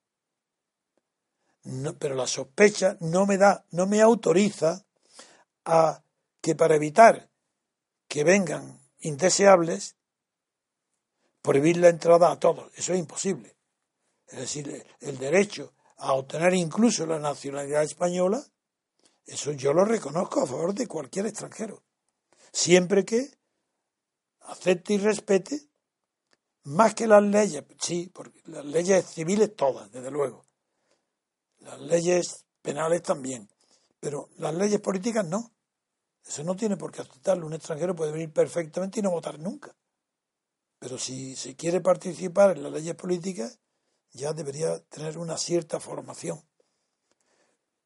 pero la sospecha no me da, no me autoriza a que para evitar que vengan indeseables, prohibir la entrada a todos. Eso es imposible. Es decir, el derecho a obtener incluso la nacionalidad española, eso yo lo reconozco a favor de cualquier extranjero. Siempre que acepte y respete más que las leyes, sí, porque las leyes civiles todas, desde luego. Las leyes penales también. Pero las leyes políticas no. Eso no tiene por qué aceptarlo. Un extranjero puede venir perfectamente y no votar nunca. Pero si se quiere participar en las leyes políticas, ya debería tener una cierta formación.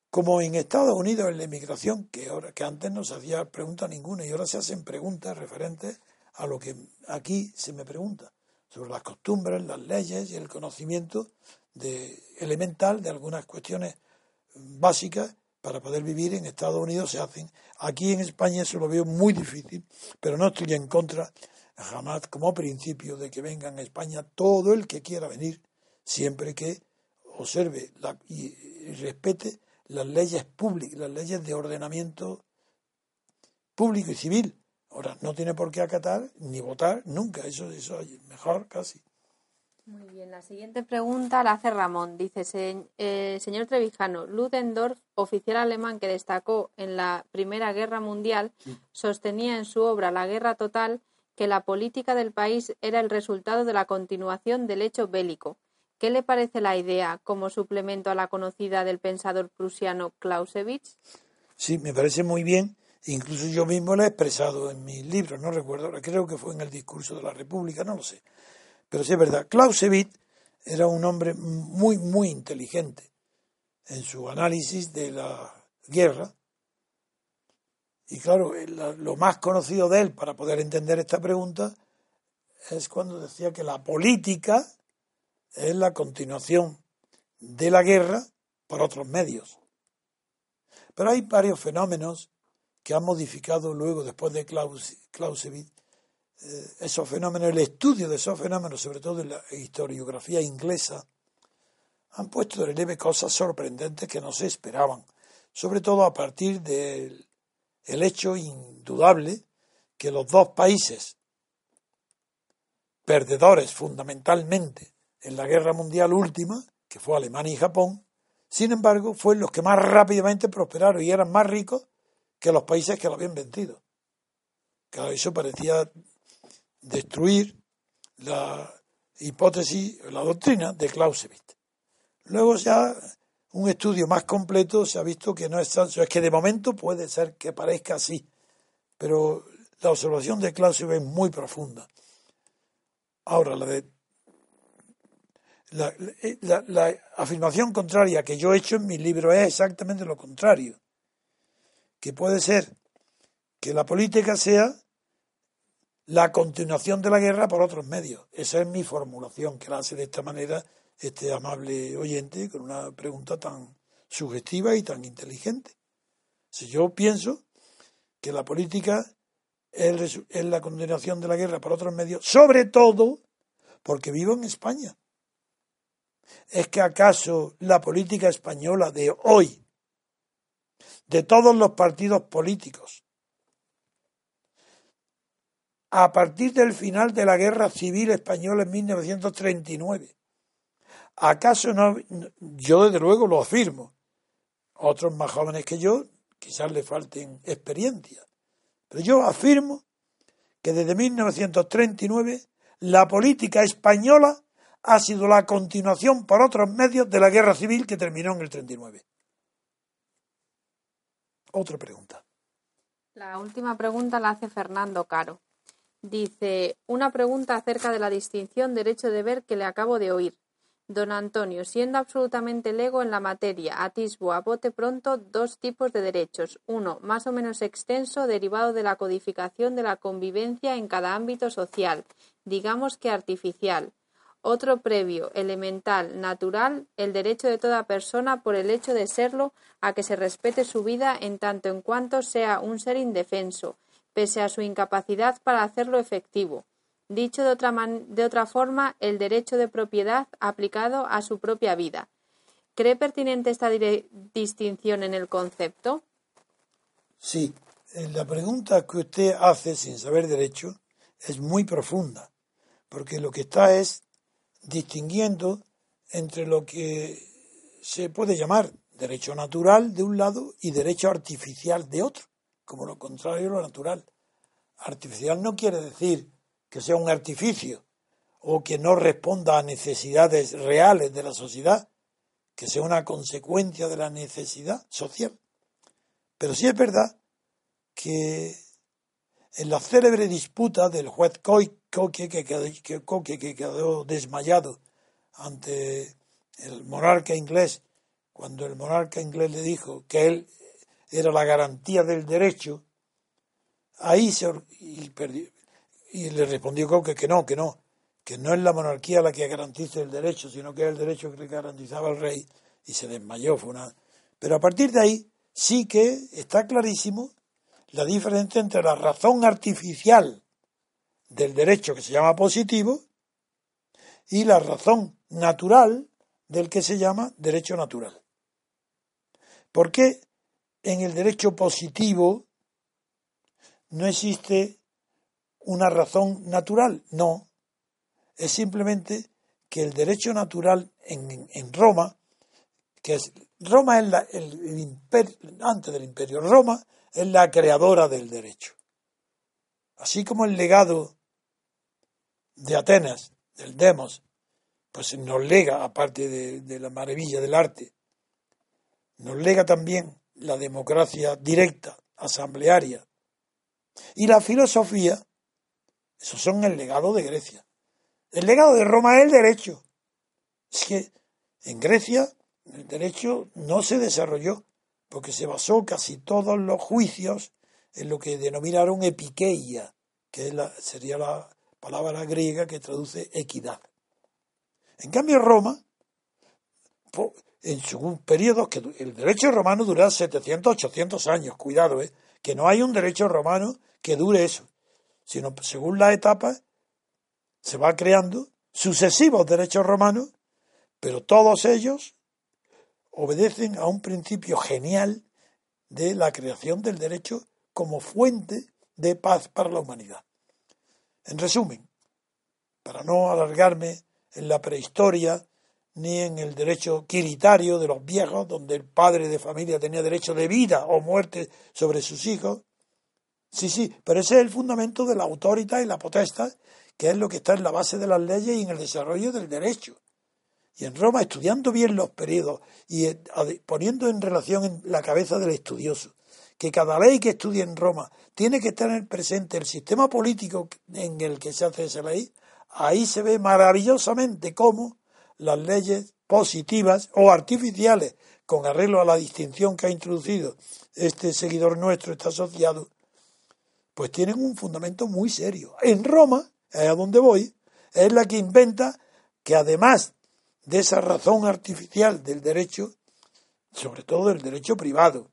Como en Estados Unidos en la inmigración, que, ahora, que antes no se hacía pregunta ninguna y ahora se hacen preguntas referentes a lo que aquí se me pregunta, sobre las costumbres, las leyes y el conocimiento de, elemental de algunas cuestiones básicas para poder vivir en Estados Unidos se hacen. Aquí en España eso lo veo muy difícil, pero no estoy en contra jamás como principio de que venga a España todo el que quiera venir, siempre que observe y, respete las leyes públicas, las leyes de ordenamiento público y civil. Ahora, no tiene por qué acatar ni votar nunca, eso, eso es mejor casi. Muy bien, la siguiente pregunta la hace Ramón. Dice, eh, señor Trevijano, Ludendorff, oficial alemán que destacó en la Primera Guerra Mundial, sostenía en su obra La Guerra Total que la política del país era el resultado de la continuación del hecho bélico. ¿Qué le parece la idea como suplemento a la conocida del pensador prusiano Clausewitz? Sí, me parece muy bien. Incluso yo mismo lo he expresado en mis libros, no recuerdo, creo que fue en el discurso de la República, no lo sé. Pero sí es verdad, Clausewitz era un hombre muy, muy inteligente en su análisis de la guerra. Y claro, lo más conocido de él para poder entender esta pregunta es cuando decía que la política es la continuación de la guerra por otros medios. Pero hay varios fenómenos que han modificado luego, después de Clausewitz, eh, esos fenómenos, el estudio de esos fenómenos, sobre todo en la historiografía inglesa, han puesto de relieve cosas sorprendentes que no se esperaban, sobre todo a partir del hecho indudable que los dos países perdedores fundamentalmente en la guerra mundial última, que fue Alemania y Japón, sin embargo, fueron los que más rápidamente prosperaron y eran más ricos que los países que lo habían vencido. Claro, eso parecía destruir la hipótesis, la doctrina de Clausewitz. Luego ya un estudio más completo se ha visto que no es tanto. Es que de momento puede ser que parezca así, pero la observación de Clausewitz es muy profunda. Ahora, la de la, la, afirmación contraria que yo he hecho en mi libro es exactamente lo contrario. Que puede ser que la política sea la continuación de la guerra por otros medios. Esa es mi formulación, que la hace de esta manera este amable oyente con una pregunta tan sugestiva y tan inteligente. Si yo pienso que la política es la continuación de la guerra por otros medios, sobre todo porque vivo en España. ¿Es que acaso la política española de hoy, de todos los partidos políticos, a partir del final de la Guerra Civil Española en 1939. ¿Acaso no? Yo desde luego lo afirmo. Otros más jóvenes que yo quizás le falten experiencia. Pero yo afirmo que desde 1939 la política española ha sido la continuación por otros medios de la guerra civil que terminó en el 39. Otra pregunta. La última pregunta la hace Fernando Caro. Dice, una pregunta acerca de la distinción derecho-deber que le acabo de oír. Don Antonio, siendo absolutamente lego en la materia, atisbo a bote pronto dos tipos de derechos. Uno, más o menos extenso, derivado de la codificación de la convivencia en cada ámbito social, digamos que artificial. Otro previo, elemental, natural, el derecho de toda persona por el hecho de serlo a que se respete su vida en tanto en cuanto sea un ser indefenso, pese a su incapacidad para hacerlo efectivo. Dicho de otra, de otra forma, el derecho de propiedad aplicado a su propia vida. ¿Cree pertinente esta distinción en el concepto? Sí, eh, la pregunta que usted hace sin saber derecho es muy profunda, porque lo que está es distinguiendo entre lo que se puede llamar derecho natural de un lado y derecho artificial de otro como lo contrario lo natural. Artificial no quiere decir que sea un artificio o que no responda a necesidades reales de la sociedad, que sea una consecuencia de la necesidad social. Pero sí es verdad que en la célebre disputa del juez Coque, que quedó, que quedó desmayado ante el monarca inglés, cuando el monarca inglés le dijo que él era la garantía del derecho, ahí se y, y le respondió Coque que no, que no, que no es la monarquía la que garantiza el derecho, sino que es el derecho que garantizaba el rey, y se desmayó. Fue. Pero a partir de ahí sí que está clarísimo la diferencia entre la razón artificial del derecho que se llama positivo y la razón natural del que se llama derecho natural. ¿Por qué en el derecho positivo no existe una razón natural, no. Es simplemente que el derecho natural en, Roma, que es Roma es el, imperio, antes del imperio, Roma es la creadora del derecho. Así como el legado de Atenas, del Demos, pues nos lega, aparte de, la maravilla del arte, nos lega también la democracia directa, asamblearia. Y la filosofía, esos son el legado de Grecia. El legado de Roma es el derecho. Es que en Grecia el derecho no se desarrolló porque se basó casi todos los juicios en lo que denominaron epiqueia, que sería la palabra griega que traduce equidad. En cambio, Roma en su periodo que el derecho romano dura 700, 800 años, cuidado, ¿eh? que no hay un derecho romano que dure eso, sino según las etapas se va creando sucesivos derechos romanos, pero todos ellos obedecen a un principio genial de la creación del derecho como fuente de paz para la humanidad. En resumen, para no alargarme en la prehistoria ni en el derecho quiritario de los viejos, donde el padre de familia tenía derecho de vida o muerte sobre sus hijos. Sí, sí, pero ese es el fundamento de la autoridad y la potestad, que es lo que está en la base de las leyes y en el desarrollo del derecho. Y en Roma estudiando bien los periodos y eh, poniendo en relación en la cabeza del estudioso que cada ley que estudie en Roma tiene que el presente el sistema político en el que se hace esa ley, ahí se ve maravillosamente cómo las leyes positivas o artificiales, con arreglo a la distinción que ha introducido este seguidor nuestro, está asociado, pues tienen un fundamento muy serio. En Roma, es a donde voy, es la que inventa que además de esa razón artificial del derecho, sobre todo el derecho privado,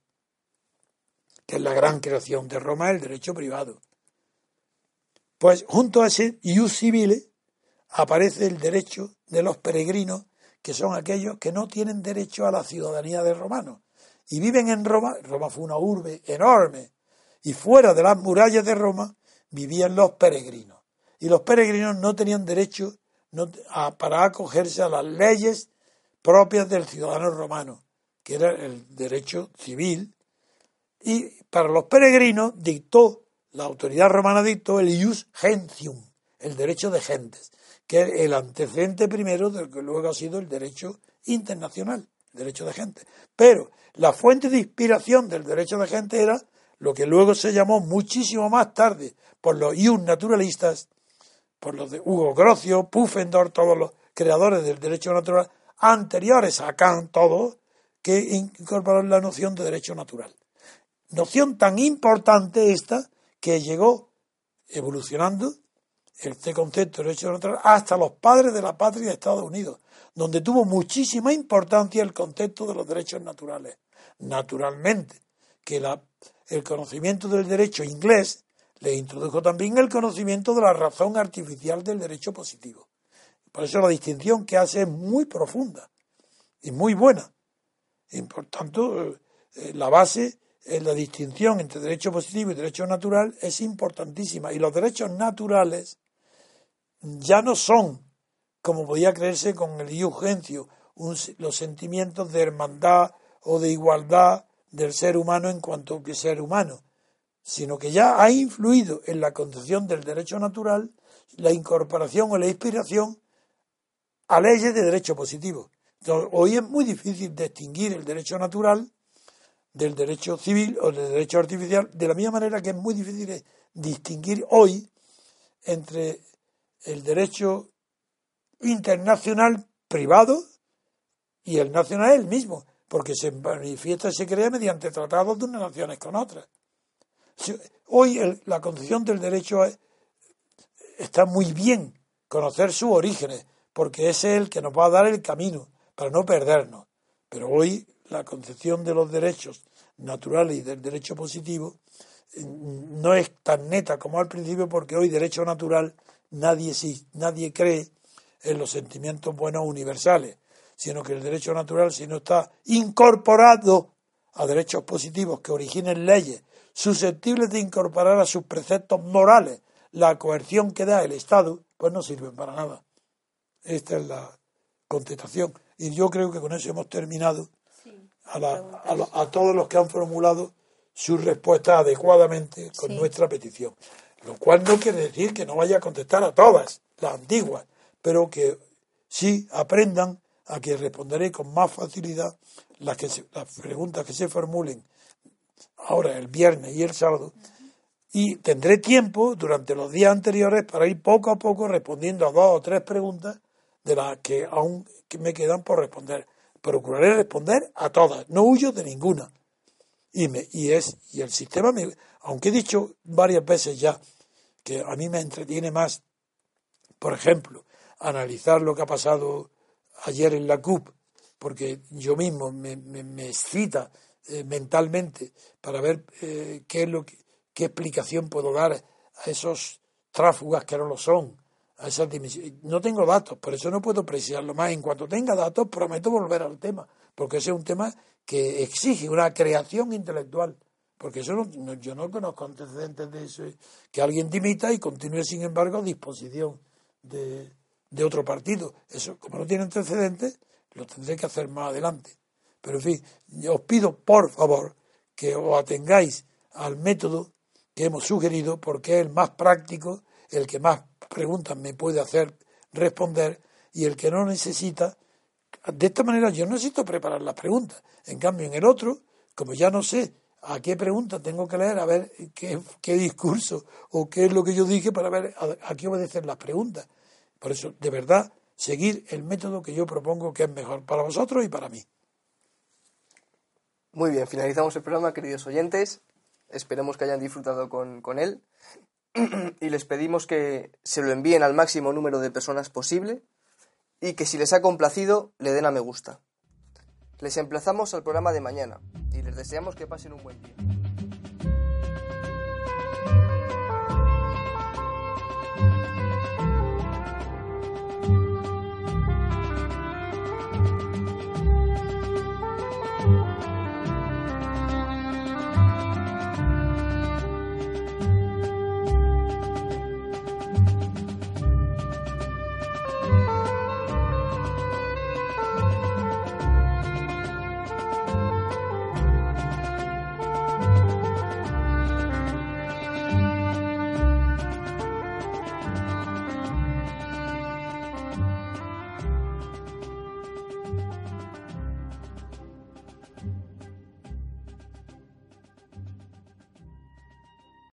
que es la gran creación de Roma, el derecho privado. Pues junto a ese ius civile aparece el derecho de los peregrinos, que son aquellos que no tienen derecho a la ciudadanía de romanos y viven en Roma. Roma fue una urbe enorme y fuera de las murallas de Roma vivían los peregrinos. Y los peregrinos no tenían derecho para acogerse a las leyes propias del ciudadano romano, que era el derecho civil. Y para los peregrinos dictó, la autoridad romana dictó el ius gentium, el derecho de gentes, que es el antecedente primero del que luego ha sido el derecho internacional, el derecho de gente. Pero la fuente de inspiración del derecho de gente era lo que luego se llamó muchísimo más tarde por los ius naturalistas por los de Hugo Grocio, Pufendorf, todos los creadores del derecho natural anteriores a Kant, todos, que incorporaron la noción de derecho natural. Noción tan importante esta que llegó evolucionando este concepto de derecho natural hasta los padres de la patria de Estados Unidos, donde tuvo muchísima importancia el concepto de los derechos naturales. Naturalmente, que el conocimiento del derecho inglés le introdujo también el conocimiento de la razón artificial del derecho positivo. Por eso la distinción que hace es muy profunda y muy buena. Y por tanto, eh, la base, en la distinción entre derecho positivo y derecho natural es importantísima. Y los derechos naturales ya no son, como podía creerse con el iugencio, los sentimientos de hermandad o de igualdad del ser humano en cuanto que ser humano, sino que ya ha influido en la concepción del derecho natural la incorporación o la inspiración a leyes de derecho positivo. hoy es muy difícil distinguir el derecho natural del derecho civil o del derecho artificial, de la misma manera que es muy difícil distinguir hoy entre el derecho internacional privado y el nacional el mismo, porque se manifiesta y se crea mediante tratados de unas naciones con otras. Hoy la concepción del derecho está muy bien conocer sus orígenes, porque ese es el que nos va a dar el camino para no perdernos. Pero hoy la concepción de los derechos naturales y del derecho positivo mm, no es tan neta como al principio, porque hoy derecho natural nadie, nadie cree en los sentimientos buenos universales, sino que el derecho natural, si no está incorporado a derechos positivos que originen leyes susceptibles de incorporar a sus preceptos morales la coerción que da el Estado, pues no sirven para nada. Esta es la contestación. Y yo creo que con eso hemos terminado a, todos los que han formulado su respuesta adecuadamente con nuestra petición. Lo cual no quiere decir que no vaya a contestar a todas las antiguas, pero que sí aprendan a que responderé con más facilidad las, que las preguntas que se formulen ahora el viernes y el sábado, y tendré tiempo durante los días anteriores para ir poco a poco respondiendo a dos o tres preguntas de las que aún me quedan por responder. Procuraré responder a todas, no huyo de ninguna. Y, me, y, es, y el sistema, me, aunque he dicho varias veces ya que a mí me entretiene más, por ejemplo, analizar lo que ha pasado ayer en la CUP, porque yo mismo me, me, me excita eh, mentalmente para ver eh, qué es lo que, qué explicación puedo dar a esos tráfugas que no lo son, a esas No tengo datos, por eso no puedo precisarlo más. En cuanto tenga datos, prometo volver al tema, porque ese es un tema que exige una creación intelectual. Porque eso no, yo no conozco antecedentes de eso, que alguien dimita y continúe, sin embargo, a disposición de otro partido. Eso, como no tiene antecedentes, lo tendré que hacer más adelante. Pero en fin, os pido por favor que os atengáis al método que hemos sugerido porque es el más práctico, el que más preguntas me puede hacer responder y el que no necesita De esta manera yo no necesito preparar las preguntas. En cambio, en el otro, como ya no sé a qué pregunta tengo que leer, a ver qué, qué discurso o qué es lo que yo dije para ver a, a qué obedecen las preguntas. Por eso, de verdad, seguir el método que yo propongo que es mejor para vosotros y para mí. Muy bien, finalizamos el programa, queridos oyentes. Esperemos que hayan disfrutado con, con él y les pedimos que se lo envíen al máximo número de personas posible y que si les ha complacido le den a me gusta. Les emplazamos al programa de mañana y les deseamos que pasen un buen día.